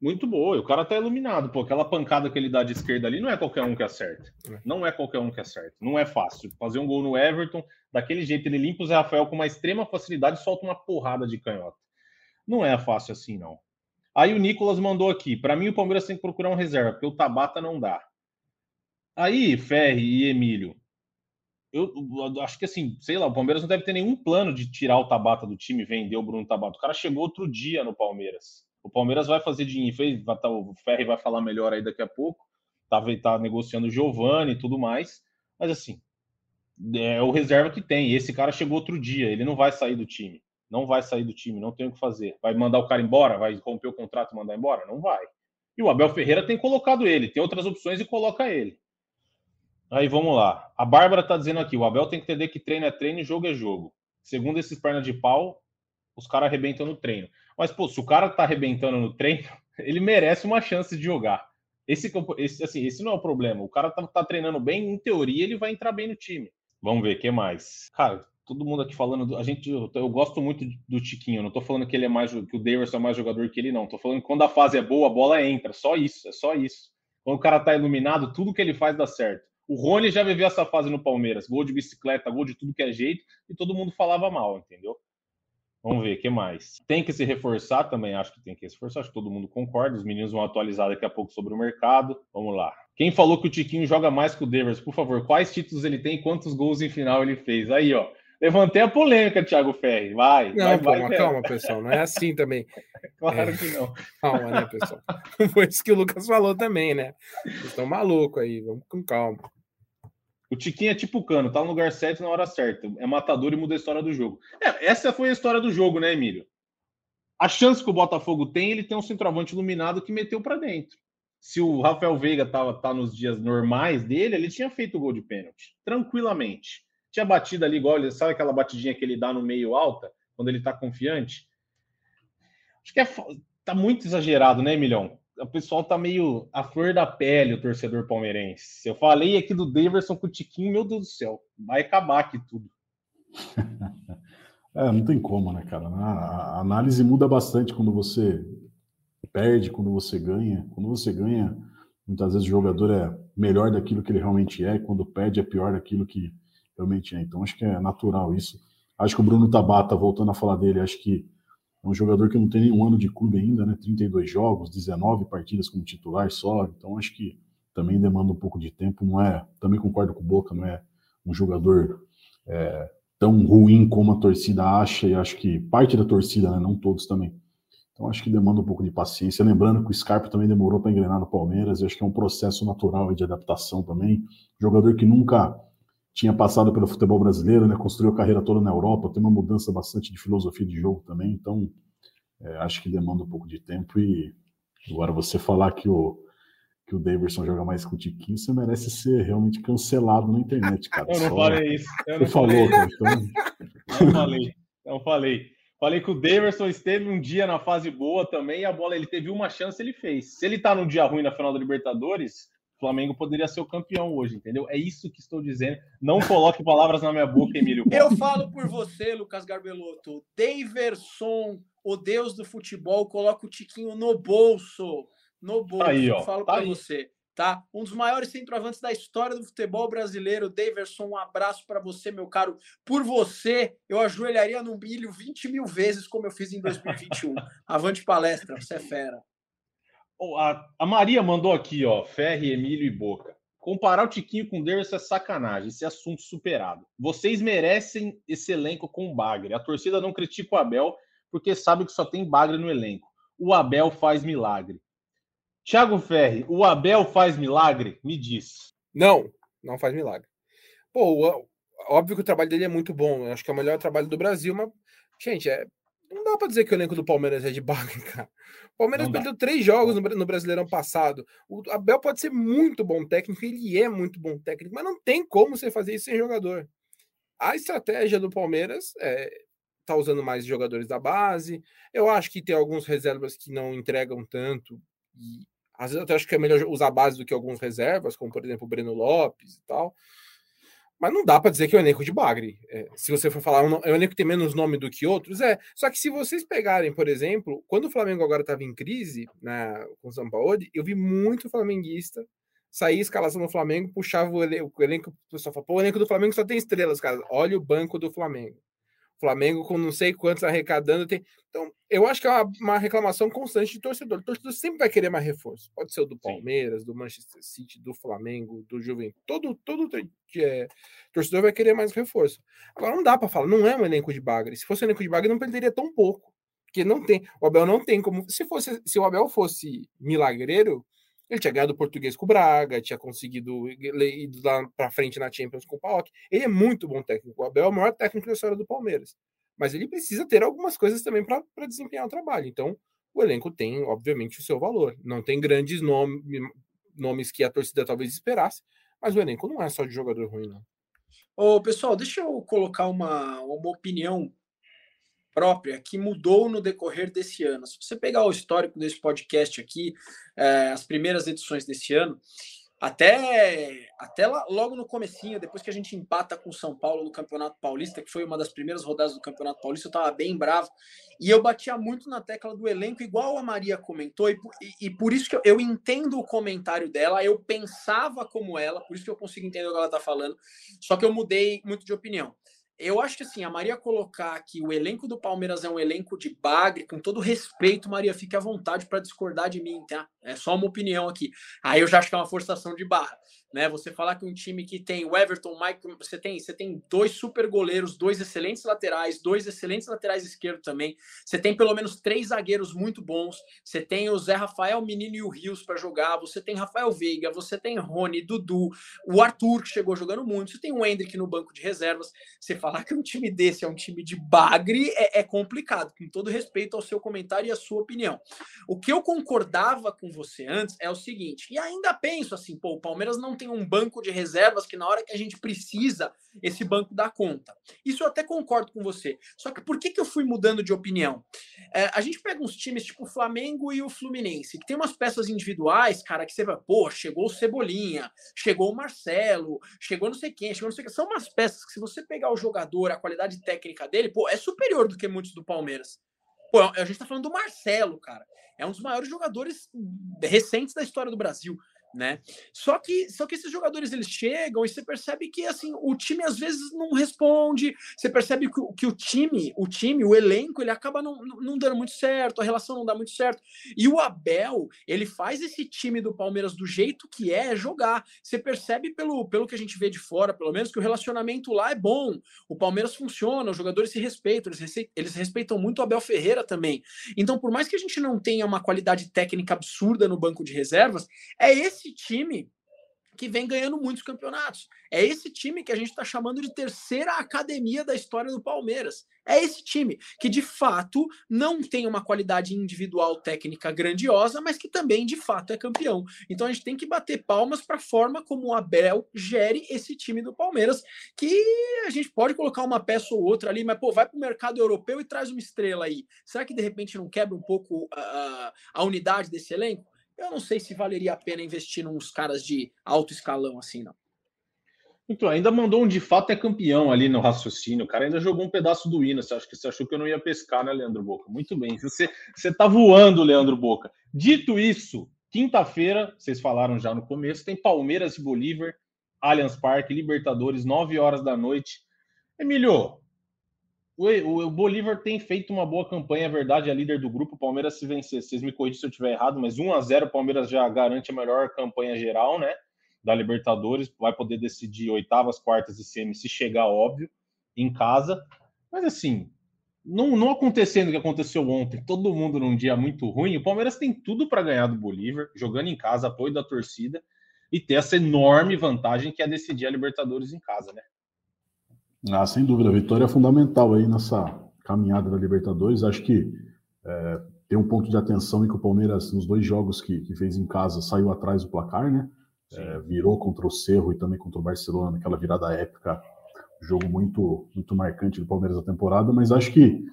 muito boa. E o cara tá iluminado. Pô, aquela pancada que ele dá de esquerda ali não é qualquer um que acerta. É. Não é qualquer um que acerta. Não é fácil. Fazer um gol no Everton, daquele jeito, ele limpa o Zé Rafael com uma extrema facilidade e solta uma porrada de canhota. Não é fácil assim, não. Aí o Nicolas mandou aqui. Para mim, o Palmeiras tem que procurar um reserva, porque o Tabata não dá. Aí, Ferri e Emílio, eu, eu, acho que assim, sei lá, o Palmeiras não deve ter nenhum plano de tirar o Tabata do time vender o Bruno Tabata. O cara chegou outro dia no Palmeiras. O Palmeiras vai fazer dinheiro, tá, o Ferri vai falar melhor aí daqui a pouco. Tá, tá negociando o Giovani e tudo mais. Mas assim, é o reserva que tem. Esse cara chegou outro dia, ele não vai sair do time. Não vai sair do time, não tem o que fazer. Vai mandar o cara embora? Vai romper o contrato e mandar embora? Não vai. E o Abel Ferreira tem colocado ele, tem outras opções e coloca ele. Aí vamos lá. A Bárbara tá dizendo aqui: o Abel tem que entender que treino é treino e jogo é jogo. Segundo esses pernas de pau, os caras arrebentam no treino. Mas, pô, se o cara tá arrebentando no treino, *laughs* ele merece uma chance de jogar. Esse, esse, assim, esse não é o problema. O cara tá, tá treinando bem, em teoria, ele vai entrar bem no time. Vamos ver, o que mais? Cara, todo mundo aqui falando. A gente, eu, eu, gosto muito do Tiquinho. Não tô falando que ele é mais que o Davidson é mais jogador que ele, não. Tô falando que quando a fase é boa, a bola entra. Só isso, é só isso. Quando o cara tá iluminado, tudo que ele faz dá certo. O Rony já viveu essa fase no Palmeiras. Gol de bicicleta, gol de tudo que é jeito, e todo mundo falava mal, entendeu? Vamos ver, que mais? Tem que se reforçar também, acho que tem que se reforçar, acho que todo mundo concorda. Os meninos vão atualizar daqui a pouco sobre o mercado. Vamos lá. Quem falou que o Tiquinho joga mais que o Devers, por favor, quais títulos ele tem e quantos gols em final ele fez? Aí, ó. Levantei a polêmica, Thiago Ferri. Vai. Não, vai, pô, vai, calma, pessoal. Não é assim também. *laughs* claro é, que não. Calma, né, pessoal? *laughs* Foi isso que o Lucas falou também, né? Vocês estão malucos aí. Vamos com calma. O Tiquinho é tipo cano, tá no lugar certo na hora certa. É matador e muda a história do jogo. É, essa foi a história do jogo, né, Emílio? A chance que o Botafogo tem, ele tem um centroavante iluminado que meteu para dentro. Se o Rafael Veiga tava, tá nos dias normais dele, ele tinha feito o gol de pênalti, tranquilamente. Tinha batido ali igual, sabe aquela batidinha que ele dá no meio alta, quando ele tá confiante? Acho que é, tá muito exagerado, né, Emilhão? o pessoal tá meio a flor da pele, o torcedor palmeirense. Eu falei aqui do Daverson com o Tiquinho, meu Deus do céu, vai acabar aqui tudo. *laughs* é, não tem como, né, cara? A análise muda bastante quando você perde, quando você ganha. Quando você ganha, muitas vezes o jogador é melhor daquilo que ele realmente é, quando perde é pior daquilo que realmente é. Então acho que é natural isso. Acho que o Bruno Tabata, voltando a falar dele, acho que é um jogador que não tem nenhum ano de clube ainda, né? 32 jogos, 19 partidas como titular só. Então acho que também demanda um pouco de tempo. Não é, também concordo com o Boca, não é um jogador é, tão ruim como a torcida acha. E acho que parte da torcida, né? Não todos também. Então acho que demanda um pouco de paciência. Lembrando que o Scarpa também demorou para engrenar no Palmeiras. E acho que é um processo natural de adaptação também. Jogador que nunca tinha passado pelo futebol brasileiro, né, construiu a carreira toda na Europa, tem uma mudança bastante de filosofia de jogo também, então é, acho que demanda um pouco de tempo e agora você falar que o que o Davidson joga mais com o Tiquinho, você merece ser realmente cancelado na internet, cara. Eu não Só... falei isso. Eu você falou, cara, então... Não falei, não falei. Falei que o Davidson esteve um dia na fase boa também e a bola ele teve uma chance, ele fez. Se ele tá num dia ruim na final da Libertadores, Flamengo poderia ser o campeão hoje, entendeu? É isso que estou dizendo. Não coloque palavras na minha boca, Emílio. Eu falo por você, Lucas Garbelotto. Daverson, o deus do futebol, coloca o Tiquinho no bolso. No bolso. Tá aí, ó. falo tá para você. Tá? Um dos maiores centroavantes da história do futebol brasileiro, Daverson. Um abraço para você, meu caro. Por você, eu ajoelharia no milho 20 mil vezes, como eu fiz em 2021. *laughs* Avante palestra, você é fera. A, a Maria mandou aqui, ó, Ferre, Emílio e Boca. Comparar o Tiquinho com o Derson é sacanagem, esse assunto superado. Vocês merecem esse elenco com o Bagre. A torcida não critica o Abel porque sabe que só tem Bagre no elenco. O Abel faz milagre. Thiago Ferri, o Abel faz milagre? Me diz. Não, não faz milagre. Pô, óbvio que o trabalho dele é muito bom. Eu acho que é o melhor trabalho do Brasil, mas, gente, é, não dá para dizer que o elenco do Palmeiras é de bagre, *laughs* cara. O Palmeiras perdeu três jogos no, no Brasileirão passado. O Abel pode ser muito bom técnico, ele é muito bom técnico, mas não tem como você fazer isso sem jogador. A estratégia do Palmeiras é tá usando mais jogadores da base. Eu acho que tem alguns reservas que não entregam tanto. E às vezes eu até acho que é melhor usar a base do que alguns reservas, como por exemplo o Breno Lopes e tal. Mas não dá para dizer que é o elenco de Bagre. É, se você for falar, é um elenco que tem menos nome do que outros, é. Só que se vocês pegarem, por exemplo, quando o Flamengo agora estava em crise na, com o São Paulo, eu vi muito flamenguista sair escalação do Flamengo, puxava o elenco, o elenco o pessoal fala, pô, o elenco do Flamengo só tem estrelas, cara. Olha o banco do Flamengo. Flamengo com não sei quantos arrecadando. Tem... Então, eu acho que é uma, uma, reclamação constante de torcedor. O torcedor sempre vai querer mais reforço. Pode ser o do Palmeiras, Sim. do Manchester City, do Flamengo, do Juventus. Todo, todo é, torcedor vai querer mais reforço. Agora, não dá para falar, não é um elenco de bagre. Se fosse um elenco de bagre, não perderia tão pouco. Porque não tem. O Abel não tem como. Se, fosse, se o Abel fosse milagreiro, ele tinha ganhado o português com o Braga, tinha conseguido ir lá para frente na Champions com o Paok. Ele é muito bom técnico. O Abel é o maior técnico da história do Palmeiras. Mas ele precisa ter algumas coisas também para desempenhar o trabalho. Então, o elenco tem, obviamente, o seu valor. Não tem grandes nome, nomes que a torcida talvez esperasse, mas o elenco não é só de jogador ruim, não. Ô, pessoal, deixa eu colocar uma, uma opinião própria que mudou no decorrer desse ano. Se você pegar o histórico desse podcast aqui, é, as primeiras edições desse ano, até, até lá, logo no comecinho, depois que a gente empata com São Paulo no Campeonato Paulista, que foi uma das primeiras rodadas do Campeonato Paulista, eu estava bem bravo. E eu batia muito na tecla do elenco, igual a Maria comentou, e, e, e por isso que eu, eu, entendo o comentário dela, eu pensava como ela, por isso que eu consigo entender o que ela está falando, só que eu mudei muito de opinião eu acho que assim, a Maria colocar que o elenco do Palmeiras é um elenco de bagre, com todo respeito, Maria, fique à vontade para discordar de mim, tá? É só uma opinião aqui. Aí eu já acho que é uma forçação de barra né? Você falar que um time que tem o Everton, Mike, você tem, você tem dois super goleiros, dois excelentes laterais, dois excelentes laterais esquerdos também. Você tem pelo menos três zagueiros muito bons. Você tem o Zé Rafael, Menino e o Rios para jogar. Você tem Rafael Veiga, você tem Rony, Dudu, o Arthur que chegou jogando muito. Você tem o Hendrick no banco de reservas. Você falar que um time desse é um time de bagre é, é complicado. Com todo respeito ao seu comentário e à sua opinião. O que eu concordava com você antes é o seguinte, e ainda penso assim, pô, o Palmeiras não tem um banco de reservas que na hora que a gente precisa, esse banco dá conta. Isso eu até concordo com você. Só que por que, que eu fui mudando de opinião? É, a gente pega uns times tipo o Flamengo e o Fluminense, que tem umas peças individuais, cara, que você vai, pô, chegou o Cebolinha, chegou o Marcelo, chegou não sei quem, chegou não sei quem. São umas peças que se você pegar o jogador, a qualidade técnica dele, pô, é superior do que muitos do Palmeiras. Pô, a gente tá falando do Marcelo, cara. É um dos maiores jogadores recentes da história do Brasil né? Só que, só que esses jogadores eles chegam e você percebe que assim o time às vezes não responde, você percebe que, que o time, o time, o elenco, ele acaba não, não dando muito certo, a relação não dá muito certo. E o Abel, ele faz esse time do Palmeiras do jeito que é, jogar. Você percebe pelo, pelo que a gente vê de fora, pelo menos, que o relacionamento lá é bom. O Palmeiras funciona, os jogadores se respeitam, eles, eles respeitam muito o Abel Ferreira também. Então, por mais que a gente não tenha uma qualidade técnica absurda no banco de reservas, é esse esse time que vem ganhando muitos campeonatos. É esse time que a gente está chamando de terceira academia da história do Palmeiras. É esse time que, de fato, não tem uma qualidade individual técnica grandiosa, mas que também, de fato, é campeão. Então a gente tem que bater palmas para a forma como o Abel gere esse time do Palmeiras, que a gente pode colocar uma peça ou outra ali, mas, pô, vai para o mercado europeu e traz uma estrela aí. Será que, de repente, não quebra um pouco a, a unidade desse elenco? Eu não sei se valeria a pena investir nos caras de alto escalão assim, não. Então, ainda mandou um de fato é campeão ali no raciocínio. O cara ainda jogou um pedaço do hino. Você acha que você achou que eu não ia pescar, né, Leandro Boca? Muito bem. Você, você tá voando, Leandro Boca. Dito isso, quinta-feira, vocês falaram já no começo, tem Palmeiras e Bolívar, Allianz Parque, Libertadores, 9 horas da noite. Emílio, o, o, Bolívar tem feito uma boa campanha, é verdade, é líder do grupo. O Palmeiras, se vencer, vocês me corrigem se eu estiver errado, mas 1 a 0 o Palmeiras já garante a melhor campanha geral, né? Da Libertadores, vai poder decidir oitavas, quartas e semi, se chegar, óbvio, em casa. Mas assim, não, não acontecendo o que aconteceu ontem, todo mundo num dia muito ruim, o Palmeiras tem tudo para ganhar do Bolívar, jogando em casa, apoio da torcida, e ter essa enorme vantagem que é decidir a Libertadores em casa, né? Ah, sem dúvida, a vitória é fundamental aí nessa caminhada da Libertadores. Acho que é, tem um ponto de atenção em que o Palmeiras, nos dois jogos que, que fez em casa, saiu atrás do placar, né? É, virou contra o Cerro e também contra o Barcelona, naquela virada épica, jogo muito, muito marcante do Palmeiras da temporada. Mas acho que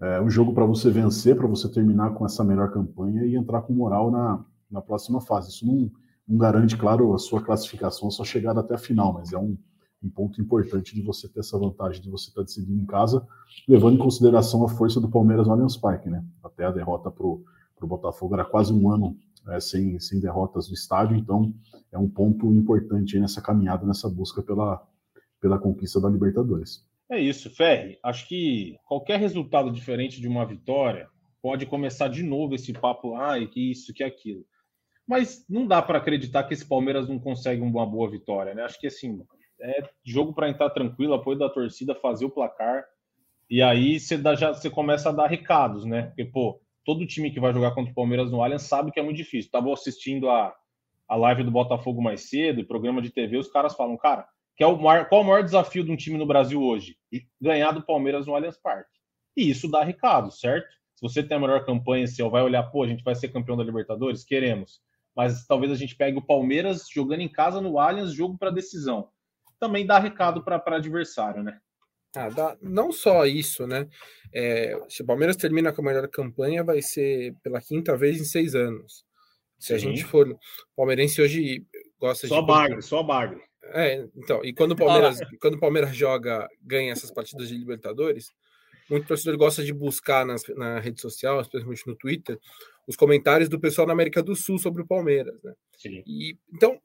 é um jogo para você vencer, para você terminar com essa melhor campanha e entrar com moral na, na próxima fase. Isso não, não garante, claro, a sua classificação, a sua chegada até a final, mas é um um ponto importante de você ter essa vantagem de você estar tá decidindo em casa, levando em consideração a força do Palmeiras no Allianz Parque, né? Até a derrota para o Botafogo era quase um ano é, sem, sem derrotas no estádio, então é um ponto importante nessa caminhada, nessa busca pela, pela conquista da Libertadores. É isso, Ferri. Acho que qualquer resultado diferente de uma vitória pode começar de novo esse papo, ai, que isso, que aquilo. Mas não dá para acreditar que esse Palmeiras não consegue uma boa vitória, né? Acho que assim, é jogo para entrar tranquilo, apoio da torcida, fazer o placar. E aí você dá, já você começa a dar recados, né? Porque, pô, todo time que vai jogar contra o Palmeiras no Allianz sabe que é muito difícil. Tava assistindo a, a live do Botafogo mais cedo, programa de TV, os caras falam, cara, que é o maior, qual é o maior desafio de um time no Brasil hoje? Ganhar do Palmeiras no Allianz Parque. E isso dá recado, certo? Se você tem a melhor campanha, você vai olhar, pô, a gente vai ser campeão da Libertadores? Queremos. Mas talvez a gente pegue o Palmeiras jogando em casa no Allianz, jogo para decisão também dá recado para adversário, né? Ah, dá, não só isso, né? É, se o Palmeiras termina com a melhor campanha, vai ser pela quinta vez em seis anos. Se Sim. a gente for. O palmeirense hoje gosta só de. Bagre, só bagre. É, então, e quando o Palmeiras, ah. *laughs* quando o Palmeiras joga, ganha essas partidas de Libertadores, muito torcedor gosta de buscar nas, na rede social, especialmente no Twitter, os comentários do pessoal na América do Sul sobre o Palmeiras, né? Sim. E, então,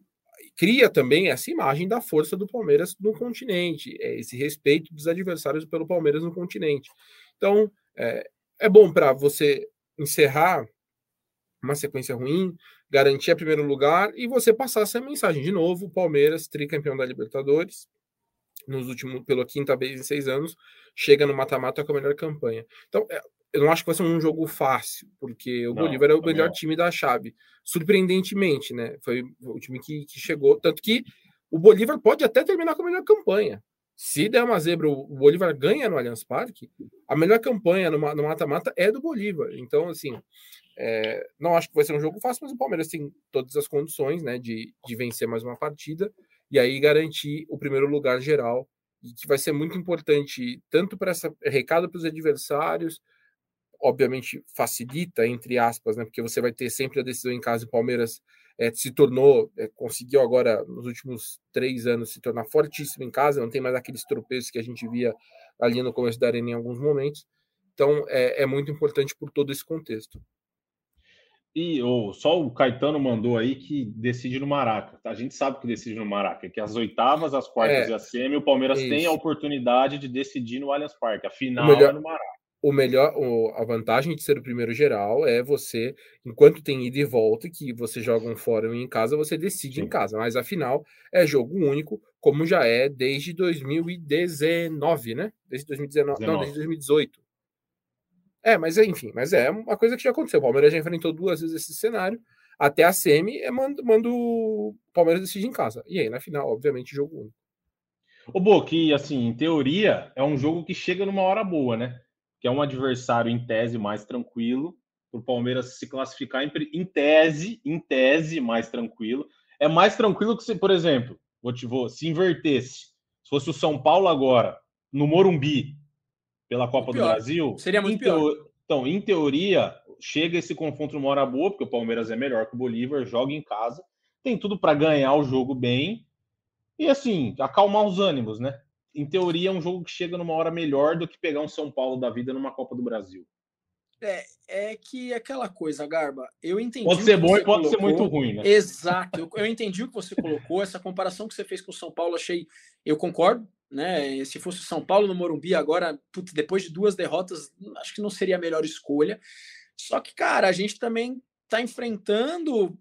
cria também essa imagem da força do Palmeiras no continente, é esse respeito dos adversários pelo Palmeiras no continente. Então, é, é bom para você encerrar uma sequência ruim, garantir primeiro lugar e você passar essa mensagem de novo: Palmeiras, tricampeão da Libertadores, nos últimos, pela quinta vez em seis anos, chega no mata-mata com a melhor campanha. Então, é, eu não acho que vai ser um jogo fácil, porque o não, Bolívar é o melhor time da chave. Surpreendentemente, né? Foi o time que, que chegou. Tanto que o Bolívar pode até terminar com a melhor campanha. Se der uma zebra, o Bolívar ganha no Allianz Parque, a melhor campanha no mata-mata é do Bolívar. Então, assim, é, não acho que vai ser um jogo fácil, mas o Palmeiras tem todas as condições né, de, de vencer mais uma partida e aí garantir o primeiro lugar geral. E que vai ser muito importante, tanto para esse recado para os adversários, obviamente facilita, entre aspas, né? Porque você vai ter sempre a decisão em casa e o Palmeiras é, se tornou, é, conseguiu agora, nos últimos três anos, se tornar fortíssimo em casa, não tem mais aqueles tropeços que a gente via ali no começo da arena em alguns momentos. Então é, é muito importante por todo esse contexto. E oh, só o Caetano mandou aí que decide no Maraca. A gente sabe que decide no Maraca, que as oitavas, as quartas é, e a semi, o Palmeiras isso. tem a oportunidade de decidir no Allianz Parque. A final melhor, é no Maraca o melhor, a vantagem de ser o primeiro geral é você, enquanto tem ida e volta, que você joga um fórum em casa, você decide Sim. em casa. Mas afinal, é jogo único, como já é desde 2019, né? Desde 2019, 19. não, desde 2018. É, mas enfim, mas é uma coisa que já aconteceu. O Palmeiras já enfrentou duas vezes esse cenário. Até a semi é manda, manda o Palmeiras decide em casa. E aí, na final, obviamente, jogo único. O Bo, que assim, em teoria, é um jogo que chega numa hora boa, né? Que é um adversário em tese mais tranquilo, para o Palmeiras se classificar em, em, tese, em tese mais tranquilo. É mais tranquilo que se, por exemplo, vou te vou, se invertesse, se fosse o São Paulo agora, no Morumbi, pela Copa do Brasil, seria muito pior. Teo... Então, em teoria, chega esse confronto numa hora boa, porque o Palmeiras é melhor que o Bolívar, joga em casa, tem tudo para ganhar o jogo bem e assim, acalmar os ânimos, né? Em teoria, é um jogo que chega numa hora melhor do que pegar um São Paulo da vida numa Copa do Brasil. É, é que aquela coisa, Garba, eu entendi. Pode ser bom e pode colocou, ser muito ruim, né? Exato, eu, eu, entendi o que você colocou, essa comparação que você fez com o São Paulo, achei. Eu concordo, né? Se fosse o São Paulo no Morumbi agora, putz, depois de duas derrotas, acho que não seria a melhor escolha. Só que, cara, a gente também está enfrentando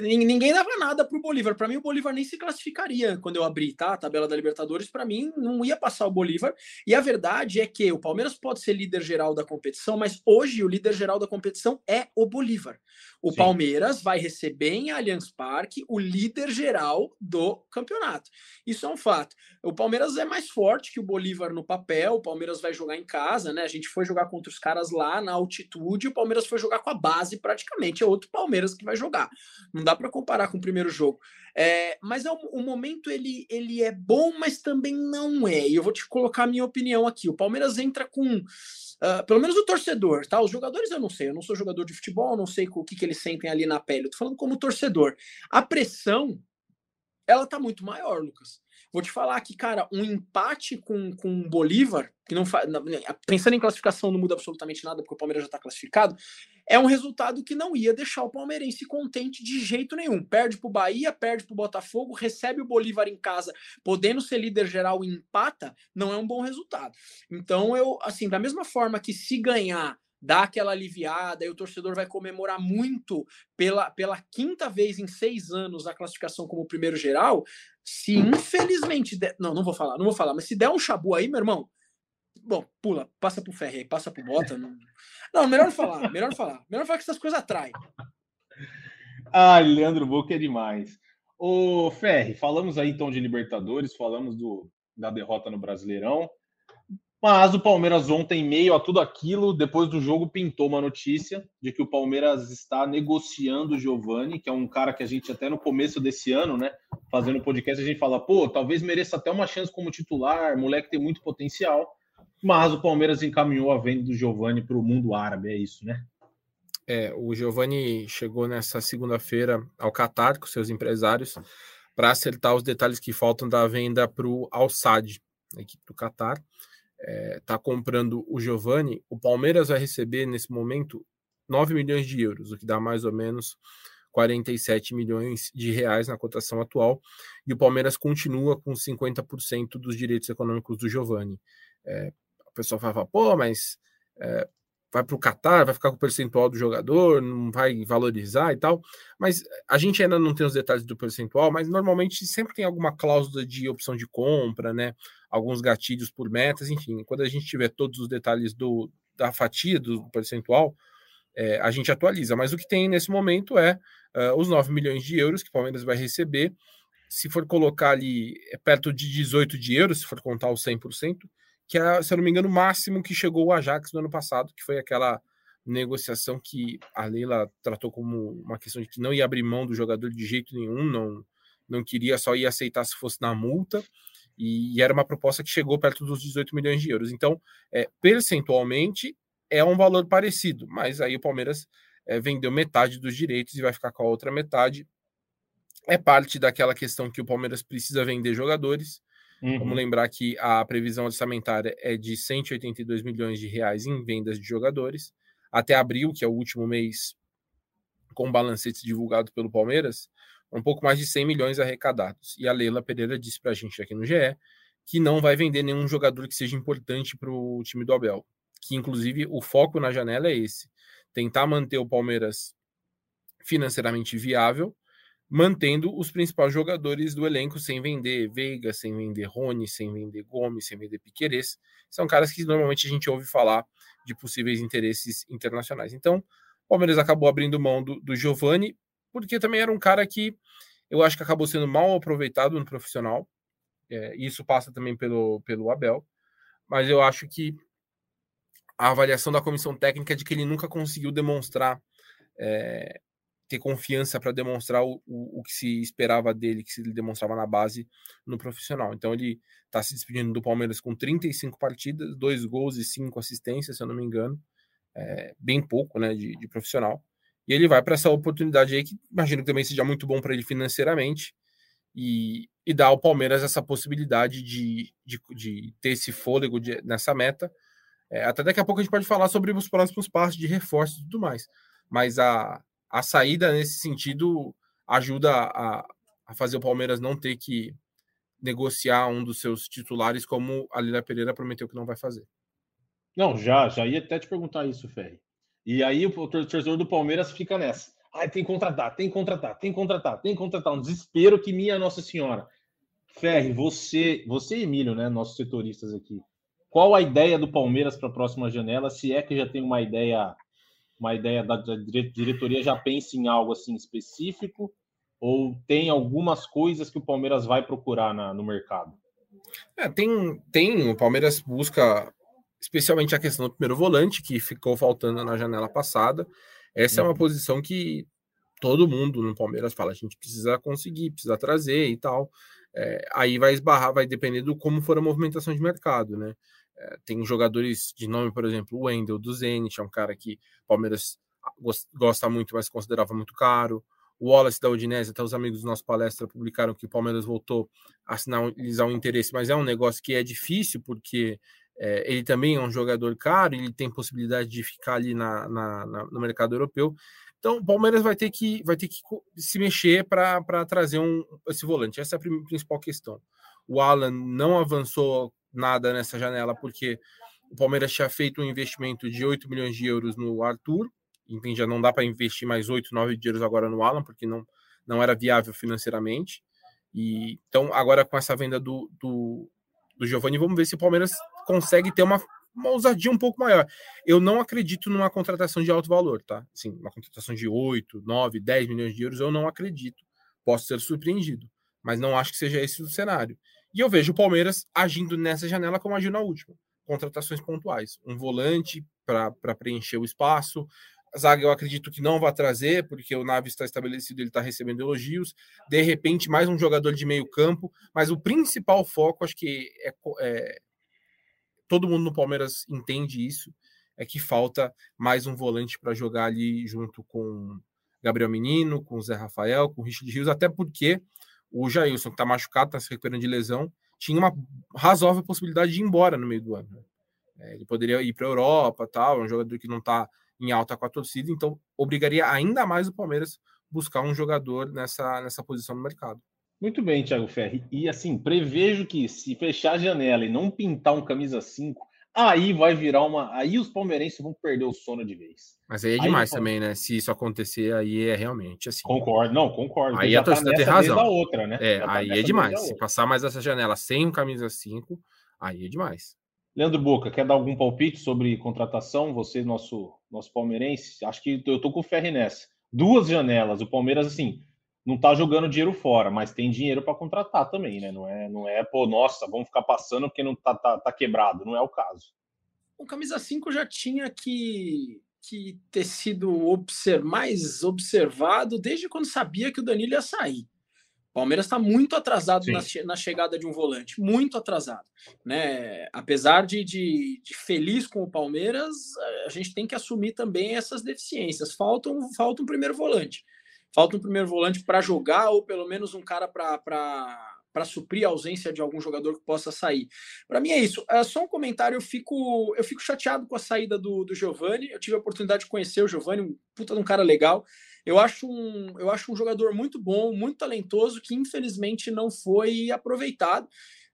ninguém dava nada para o Bolívar. Para mim, o Bolívar nem se classificaria quando eu abri tá? a tabela da Libertadores. Para mim, não ia passar o Bolívar. E a verdade é que o Palmeiras pode ser líder geral da competição, mas hoje o líder geral da competição é o Bolívar. O Sim. Palmeiras vai receber em Allianz Parque o líder geral do campeonato. Isso é um fato. O Palmeiras é mais forte que o Bolívar no papel. O Palmeiras vai jogar em casa, né? A gente foi jogar contra os caras lá na altitude. O Palmeiras foi jogar com a base praticamente. É outro Palmeiras que vai jogar. Não dá para comparar com o primeiro jogo. É, mas é um, o momento ele, ele é bom, mas também não é. E eu vou te colocar a minha opinião aqui. O Palmeiras entra com, uh, pelo menos o torcedor, tá? Os jogadores eu não sei. Eu não sou jogador de futebol, não sei o que, que eles sentem ali na pele. Eu tô falando como torcedor. A pressão, ela tá muito maior, Lucas. Vou te falar que, cara, um empate com, com o Bolívar, que não faz. Pensando em classificação, não muda absolutamente nada, porque o Palmeiras já está classificado. É um resultado que não ia deixar o palmeirense contente de jeito nenhum. Perde para o Bahia, perde para o Botafogo, recebe o Bolívar em casa, podendo ser líder geral e empata, não é um bom resultado. Então, eu, assim, da mesma forma que se ganhar dá aquela aliviada e o torcedor vai comemorar muito pela, pela quinta vez em seis anos a classificação como primeiro geral. Se infelizmente. Der, não, não vou falar, não vou falar, mas se der um chabu aí, meu irmão. Bom, pula, passa pro ferro aí, passa pro bota. Não, não melhor não falar, melhor não falar. Melhor falar que essas coisas atraem. Ah, Leandro Boca é demais. Ô, Ferri, falamos aí então de Libertadores, falamos do, da derrota no Brasileirão. Mas o Palmeiras ontem, em meio a tudo aquilo, depois do jogo, pintou uma notícia de que o Palmeiras está negociando o Giovani, que é um cara que a gente até no começo desse ano, né, fazendo podcast, a gente fala, pô, talvez mereça até uma chance como titular, moleque tem muito potencial. Mas o Palmeiras encaminhou a venda do Giovani para o mundo árabe, é isso, né? É, o Giovani chegou nessa segunda-feira ao Qatar com seus empresários para acertar os detalhes que faltam da venda para o Al Sadd, equipe do Qatar está é, tá comprando o Giovani, o Palmeiras vai receber nesse momento 9 milhões de euros, o que dá mais ou menos 47 milhões de reais na cotação atual, e o Palmeiras continua com 50% dos direitos econômicos do Giovani. É, pessoal fala, pô, mas é, vai para o Qatar, vai ficar com o percentual do jogador, não vai valorizar e tal. Mas a gente ainda não tem os detalhes do percentual, mas normalmente sempre tem alguma cláusula de opção de compra, né? Alguns gatilhos por metas, enfim. Quando a gente tiver todos os detalhes do, da fatia do percentual, é, a gente atualiza. Mas o que tem nesse momento é uh, os 9 milhões de euros que o Palmeiras vai receber. Se for colocar ali perto de 18 de euros, se for contar os 100%, que é, se eu não me engano, o máximo que chegou o Ajax no ano passado, que foi aquela negociação que a Leila tratou como uma questão de que não ia abrir mão do jogador de jeito nenhum, não, não queria, só ia aceitar se fosse na multa, e, e era uma proposta que chegou perto dos 18 milhões de euros. Então, é, percentualmente, é um valor parecido, mas aí o Palmeiras é, vendeu metade dos direitos e vai ficar com a outra metade. É parte daquela questão que o Palmeiras precisa vender jogadores, Uhum. Vamos lembrar que a previsão orçamentária é de 182 milhões de reais em vendas de jogadores. Até abril, que é o último mês com balancetes divulgado pelo Palmeiras, um pouco mais de 100 milhões arrecadados. E a Leila Pereira disse para a gente aqui no GE que não vai vender nenhum jogador que seja importante para o time do Abel. Que, inclusive, o foco na janela é esse: tentar manter o Palmeiras financeiramente viável, mantendo os principais jogadores do elenco sem vender Veiga, sem vender Rony, sem vender Gomes, sem vender Piquerez. São caras que normalmente a gente ouve falar de possíveis interesses internacionais. Então, o Palmeiras acabou abrindo mão do, do Giovani, porque também era um cara que eu acho que acabou sendo mal aproveitado no profissional. É, isso passa também pelo, pelo Abel, mas eu acho que a avaliação da comissão técnica é de que ele nunca conseguiu demonstrar, é, ter confiança para demonstrar o, o, o, que se esperava dele, que se ele demonstrava na base no profissional. Então ele está se despedindo do Palmeiras com 35 partidas, dois gols e cinco assistências, se eu não me engano, é, bem pouco né, de, de profissional. E ele vai para essa oportunidade aí que imagino que também seja muito bom para ele financeiramente e, e dá ao Palmeiras essa possibilidade de, de, de ter esse fôlego de, nessa meta. É, até daqui a pouco a gente pode falar sobre os próximos passos de reforço e tudo mais. Mas a, a saída nesse sentido ajuda a, a fazer o Palmeiras não ter que negociar um dos seus titulares, como a Lila Pereira prometeu que não vai fazer. Não, já, já ia até te perguntar isso, Ferri. E aí o torcedor do Palmeiras fica nessa. Ai, tem que contratar, tem que contratar, tem que contratar, tem que contratar. Um desespero que minha Nossa Senhora. Ferri, você, você e Emílio, né, nossos setoristas aqui. Qual a ideia do Palmeiras para a próxima janela? Se é que já tem uma ideia, uma ideia da, da diretoria já pensa em algo assim específico ou tem algumas coisas que o Palmeiras vai procurar na, no mercado? É, tem, tem. O Palmeiras busca especialmente a questão do primeiro volante, que ficou faltando na janela passada. Essa é uma uhum. posição que todo mundo no Palmeiras fala, a gente precisa conseguir, precisa trazer e tal. É, aí vai esbarrar, vai depender do como for a movimentação de mercado, né? É, tem jogadores de nome, por exemplo, o Wendel do Zenit, é um cara que o Palmeiras gosta muito, mas considerava muito caro. O Wallace da Udinese, até os amigos do nosso palestra publicaram que o Palmeiras voltou a sinalizar um interesse, mas é um negócio que é difícil, porque é, ele também é um jogador caro, ele tem possibilidade de ficar ali na, na, na, no mercado europeu. Então, o Palmeiras vai ter que, vai ter que se mexer para trazer um, esse volante. Essa é a principal questão. O Alan não avançou nada nessa janela porque o Palmeiras tinha feito um investimento de 8 milhões de euros no Arthur. Enfim, já não dá para investir mais 8, 9 de euros agora no Alan, porque não, não era viável financeiramente. E, então, agora com essa venda do, do, do Giovanni, vamos ver se o Palmeiras consegue ter uma, uma ousadia um pouco maior. Eu não acredito numa contratação de alto valor, tá? Assim, uma contratação de 8, 9, 10 milhões de euros, eu não acredito. Posso ser surpreendido, mas não acho que seja esse o cenário. E eu vejo o Palmeiras agindo nessa janela como agiu na última. Contratações pontuais. Um volante para preencher o espaço. Zaga eu acredito que não vai trazer, porque o Naves está estabelecido, ele está recebendo elogios. De repente, mais um jogador de meio campo. Mas o principal foco, acho que é, é todo mundo no Palmeiras entende isso, é que falta mais um volante para jogar ali junto com Gabriel Menino, com Zé Rafael, com Richard Rios, até porque o Jailson, que está machucado, está se recuperando de lesão, tinha uma razoável possibilidade de ir embora no meio do ano. Né? É, ele poderia ir para a Europa, tal, é um jogador que não está em alta com a torcida, então obrigaria ainda mais o Palmeiras buscar um jogador nessa, nessa posição no mercado. Muito bem, Thiago Ferri. E assim, prevejo que se fechar a janela e não pintar um camisa 5, aí vai virar uma. Aí os palmeirenses vão perder o sono de vez. Mas aí é demais aí, também, né? Se isso acontecer, aí é realmente assim. Concordo, não, concordo. Aí a tá torcida tá tem razão. Outra, né? É, tá aí é demais. Se passar mais essa janela sem um camisa 5, aí é demais. Leandro Boca, quer dar algum palpite sobre contratação? Você, nosso, nosso palmeirense? Acho que eu tô com o Ferri nessa. Duas janelas. O Palmeiras, assim, não tá jogando dinheiro fora, mas tem dinheiro para contratar também, né? Não é, não é, pô, nossa, vamos ficar passando porque não tá, tá, tá quebrado, não é o caso. O camisa 5 já tinha que, que ter sido observ, mais observado desde quando sabia que o Danilo ia sair. O Palmeiras está muito atrasado na, na, chegada de um volante, muito atrasado. Né? Apesar de, de, de, feliz com o Palmeiras, a gente tem que assumir também essas deficiências. Falta um, falta um primeiro volante falta um primeiro volante para jogar ou pelo menos um cara para suprir a ausência de algum jogador que possa sair. Para mim é isso. É só um comentário, eu fico, eu fico chateado com a saída do, do Giovani. Eu tive a oportunidade de conhecer o Giovani, um puta de um cara legal. Eu acho um, eu acho um jogador muito bom, muito talentoso, que infelizmente não foi aproveitado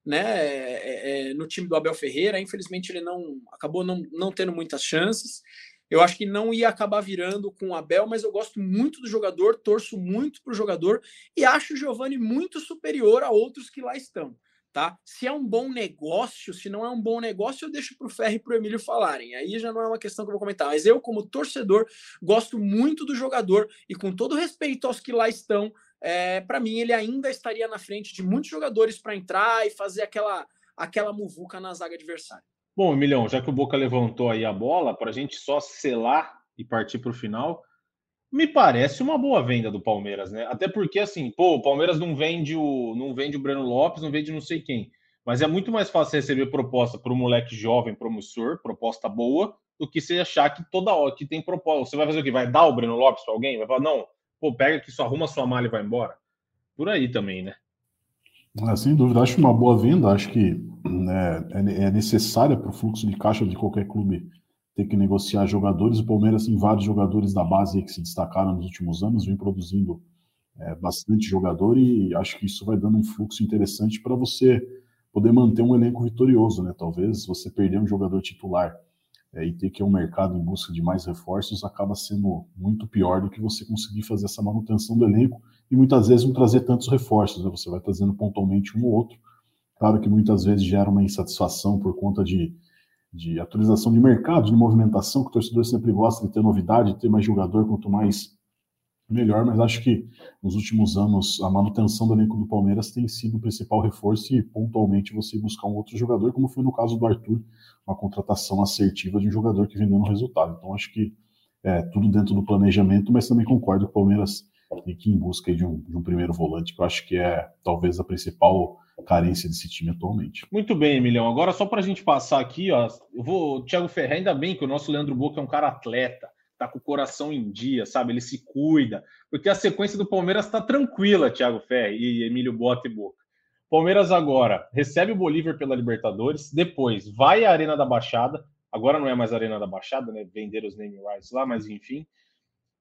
né, é, é, no time do Abel Ferreira. Infelizmente, ele não acabou não, não tendo muitas chances. Eu acho que não ia acabar virando com o Abel, mas eu gosto muito do jogador, torço muito para o jogador e acho o Giovani muito superior a outros que lá estão. Tá? Se é um bom negócio, se não é um bom negócio, eu deixo para o Ferro e para o Emílio falarem. Aí já não é uma questão que eu vou comentar. Mas eu, como torcedor, gosto muito do jogador e com todo respeito aos que lá estão, é, para mim ele ainda estaria na frente de muitos jogadores para entrar e fazer aquela aquela muvuca na zaga adversária. Bom, Emilhão, já que o Boca levantou aí a bola, para a gente só selar e partir para o final, me parece uma boa venda do Palmeiras, né? Até porque, assim, pô, o Palmeiras não vende o, não vende o Breno Lopes, não vende não sei quem. Mas é muito mais fácil receber proposta para um moleque jovem, promissor, proposta boa, do que você achar que toda hora que tem proposta. Você vai fazer o quê? Vai dar o Breno Lopes para alguém? Vai falar, não, pô, pega aqui, só arruma sua mala e vai embora. Por aí também, né? É, sem dúvida, acho uma boa venda, acho que né, é, é necessária para o fluxo de caixa de qualquer clube ter que negociar jogadores. O Palmeiras tem vários jogadores da base que se destacaram nos últimos anos, vem produzindo é, bastante jogador e acho que isso vai dando um fluxo interessante para você poder manter um elenco vitorioso, né? Talvez você perder um jogador titular é, e ter que ir ao mercado em busca de mais reforços acaba sendo muito pior do que você conseguir fazer essa manutenção do elenco e muitas vezes não trazer tantos reforços, né? Você vai trazendo pontualmente um ou outro. Claro que muitas vezes gera uma insatisfação por conta de, de atualização de mercado, de movimentação, que o torcedor sempre gosta de ter novidade, de ter mais jogador, quanto mais melhor, mas acho que nos últimos anos a manutenção do elenco do Palmeiras tem sido o principal reforço e pontualmente você buscar um outro jogador, como foi no caso do Arthur, uma contratação assertiva de um jogador que vem dando resultado. Então acho que é tudo dentro do planejamento, mas também concordo com o Palmeiras tem que ir em busca de um, de um primeiro volante, que eu acho que é talvez a principal carência desse time atualmente. Muito bem, Emilhão. Agora, só para a gente passar aqui, ó, eu vou. Thiago Ferreira, ainda bem que o nosso Leandro Boca é um cara atleta tá com o coração em dia, sabe? Ele se cuida, porque a sequência do Palmeiras está tranquila, Thiago Ferri e Emílio Bota e Boca. Palmeiras agora recebe o Bolívar pela Libertadores, depois vai à Arena da Baixada, agora não é mais Arena da Baixada, né? Vender os name rights lá, mas enfim,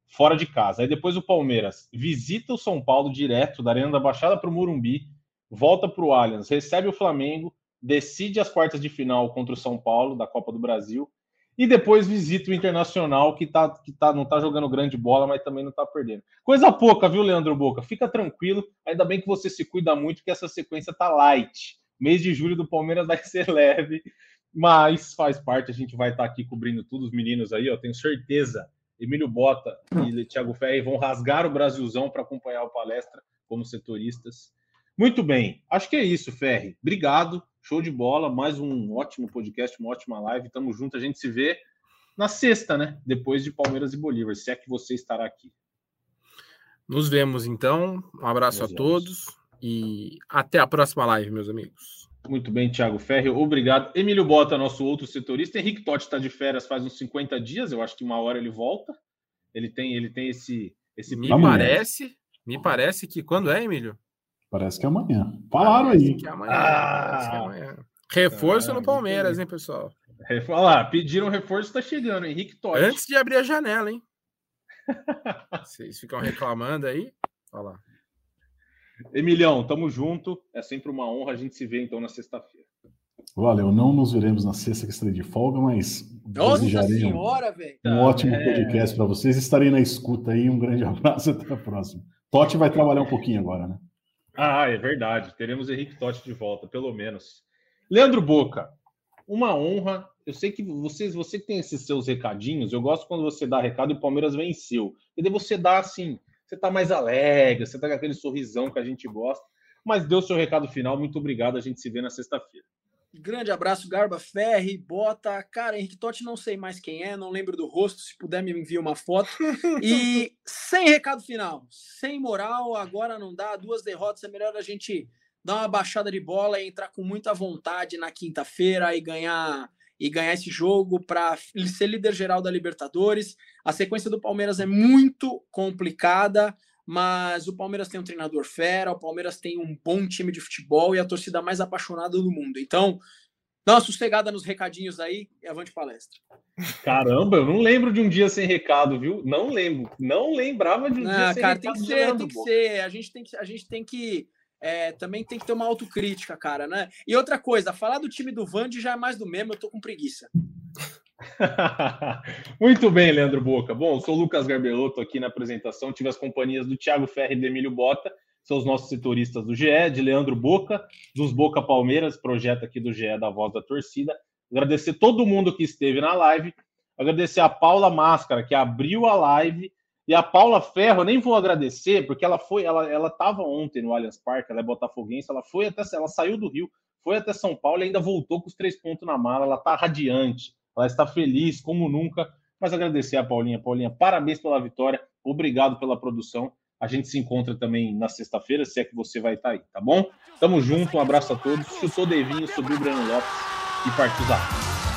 fora de casa. Aí depois o Palmeiras visita o São Paulo direto da Arena da Baixada para o Murumbi, volta para o Allianz, recebe o Flamengo, decide as quartas de final contra o São Paulo da Copa do Brasil e depois visita o Internacional, que, tá, que tá, não está jogando grande bola, mas também não está perdendo. Coisa pouca, viu, Leandro Boca? Fica tranquilo, ainda bem que você se cuida muito, que essa sequência tá light. Mês de julho do Palmeiras vai *laughs* ser leve, mas faz parte, a gente vai estar tá aqui cobrindo tudo, os meninos aí, ó, tenho certeza. Emílio Bota e Thiago Ferri vão rasgar o Brasilzão para acompanhar a palestra como setoristas. Muito bem, acho que é isso, Ferri. Obrigado. Show de bola, mais um ótimo podcast, uma ótima live. Tamo junto, a gente se vê na sexta, né? Depois de Palmeiras e Bolívar, se é que você estará aqui. Nos vemos então. Um abraço Nos a vemos. todos e até a próxima live, meus amigos. Muito bem, Thiago Ferri, obrigado. Emílio Bota, nosso outro setorista. Henrique Totti está de férias faz uns 50 dias, eu acho que uma hora ele volta. Ele tem, ele tem esse, esse. Me parece, me parece que quando é, Emílio? Parece que é amanhã. Falaram aí. Que é amanhã. Ah, que é amanhã. Reforço ah, no Palmeiras, hein, pessoal? Olha lá, pediram reforço, tá chegando, Henrique Totti. Antes de abrir a janela, hein? *laughs* Vocês ficam reclamando aí? Olha lá. Emilhão, tamo junto. É sempre uma honra a gente se ver então na sexta-feira. Valeu, não nos veremos na sexta que estarei de folga, mas Nossa senhora, velho. Um tá, ótimo é... podcast para vocês. Estarei na escuta aí. Um grande *laughs* abraço até a próxima. Totti vai trabalhar um pouquinho agora, né? Ah, é verdade. Teremos Henrique Totti de volta, pelo menos. Leandro Boca, uma honra. Eu sei que vocês, você tem esses seus recadinhos, eu gosto quando você dá recado e o Palmeiras venceu. E daí você dá assim, você tá mais alegre, você tá com aquele sorrisão que a gente gosta. Mas deu seu recado final. Muito obrigado. A gente se vê na sexta-feira. Grande abraço, Garba Ferri, Bota. Cara, Henrique Totti, não sei mais quem é, não lembro do rosto. Se puder, me envia uma foto. *laughs* E sem recado final, sem moral, agora não dá. Duas derrotas, é melhor a gente dar uma baixada de bola e entrar com muita vontade na quinta-feira e ganhar e ganhar esse jogo para ser líder geral da Libertadores. A sequência do Palmeiras é muito complicada, mas o Palmeiras tem um treinador fera, o Palmeiras tem um bom time de futebol e a torcida mais apaixonada do mundo. Então, dá uma sossegada nos recadinhos aí e avante palestra. Caramba, eu não lembro de um dia sem recado, viu? Não lembro. Não lembrava de um dia sem cara, recado. Tem que ser, tem que ser. A gente tem que, a gente tem que é, também tem que ter uma autocrítica, cara, né? E outra coisa, falar do time do Vande já é mais do mesmo, eu tô com preguiça. *laughs* Muito bem, Leandro Boca. Bom, sou o Lucas Garbelotto aqui na apresentação. Tive as companhias do Thiago Ferri e do Emílio Bota, são os nossos setoristas do GE, de Leandro Boca, dos Boca Palmeiras, projeto aqui do GE da Voz da Torcida. Agradecer todo mundo que esteve na live. Agradecer a Paula Máscara, que abriu a live e a Paula Ferro, nem vou agradecer, porque ela foi, ela ela estava ontem no Allianz Parque, ela é botafoguense, ela foi até, ela saiu do Rio, foi até São Paulo e ainda voltou com os três pontos na mala, ela está radiante, ela está feliz como nunca. Mas agradecer a Paulinha, Paulinha, parabéns pela vitória, obrigado pela produção. A gente se encontra também na sexta-feira, se é que você vai estar aí, tá bom? Tamo junto, um abraço a todos. Chutou Devinho, subiu o Breno Lopes e partiu Zap.